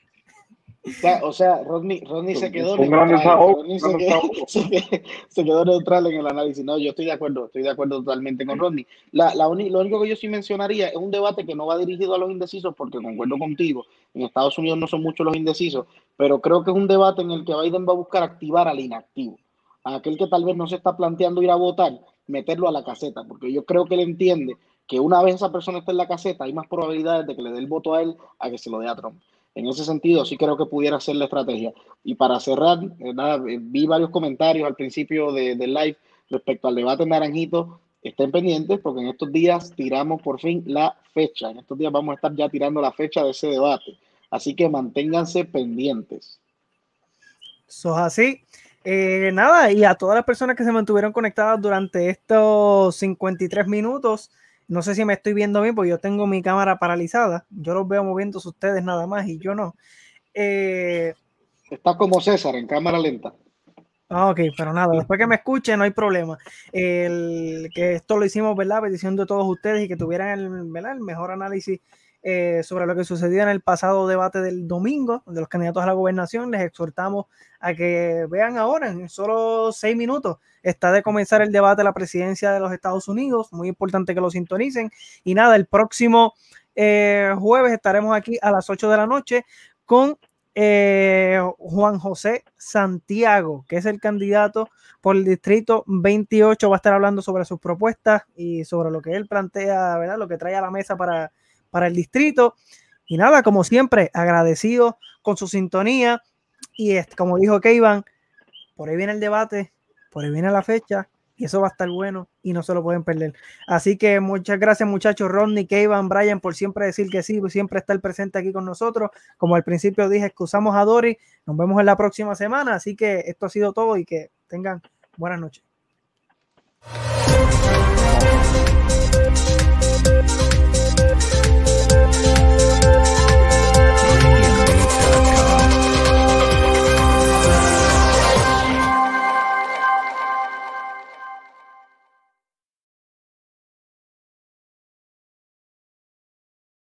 D: O sea, Rodney, Rodney se quedó neutral. Rodney se, quedó, neutral en el análisis. No, yo estoy de acuerdo, estoy de acuerdo totalmente con Rodney. La, la lo único que yo sí mencionaría es un debate que no va dirigido a los indecisos, porque concuerdo contigo, en Estados Unidos no son muchos los indecisos, pero creo que es un debate en el que Biden va a buscar activar al inactivo, a aquel que tal vez no se está planteando ir a votar, meterlo a la caseta, porque yo creo que él entiende que una vez esa persona está en la caseta, hay más probabilidades de que le dé el voto a él a que se lo dé a Trump. En ese sentido, sí creo que pudiera ser la estrategia. Y para cerrar, eh, eh, vi varios comentarios al principio del live respecto al debate naranjito. Estén pendientes porque en estos días tiramos por fin la fecha. En estos días vamos a estar ya tirando la fecha de ese debate. Así que manténganse pendientes.
A: Eso es así. Eh, nada, y a todas las personas que se mantuvieron conectadas durante estos 53 minutos, no sé si me estoy viendo bien, porque yo tengo mi cámara paralizada. Yo los veo moviéndose ustedes nada más y yo no. Eh,
D: Está como César, en cámara lenta.
A: Ah, ok, pero nada, después que me escuchen no hay problema. El, que esto lo hicimos, ¿verdad? Petición de todos ustedes y que tuvieran el, ¿verdad? el mejor análisis eh, sobre lo que sucedió en el pasado debate del domingo de los candidatos a la gobernación. Les exhortamos a que vean ahora, en solo seis minutos, está de comenzar el debate de la presidencia de los Estados Unidos. Muy importante que lo sintonicen. Y nada, el próximo eh, jueves estaremos aquí a las 8 de la noche con eh, Juan José Santiago, que es el candidato por el distrito 28. Va a estar hablando sobre sus propuestas y sobre lo que él plantea, ¿verdad? Lo que trae a la mesa para para el distrito. Y nada, como siempre, agradecido con su sintonía. Y como dijo Keivan, por ahí viene el debate, por ahí viene la fecha, y eso va a estar bueno y no se lo pueden perder. Así que muchas gracias, muchachos, Rodney, Keivan, Brian, por siempre decir que sí, siempre estar presente aquí con nosotros. Como al principio dije, excusamos a Dori. Nos vemos en la próxima semana. Así que esto ha sido todo y que tengan buenas noches.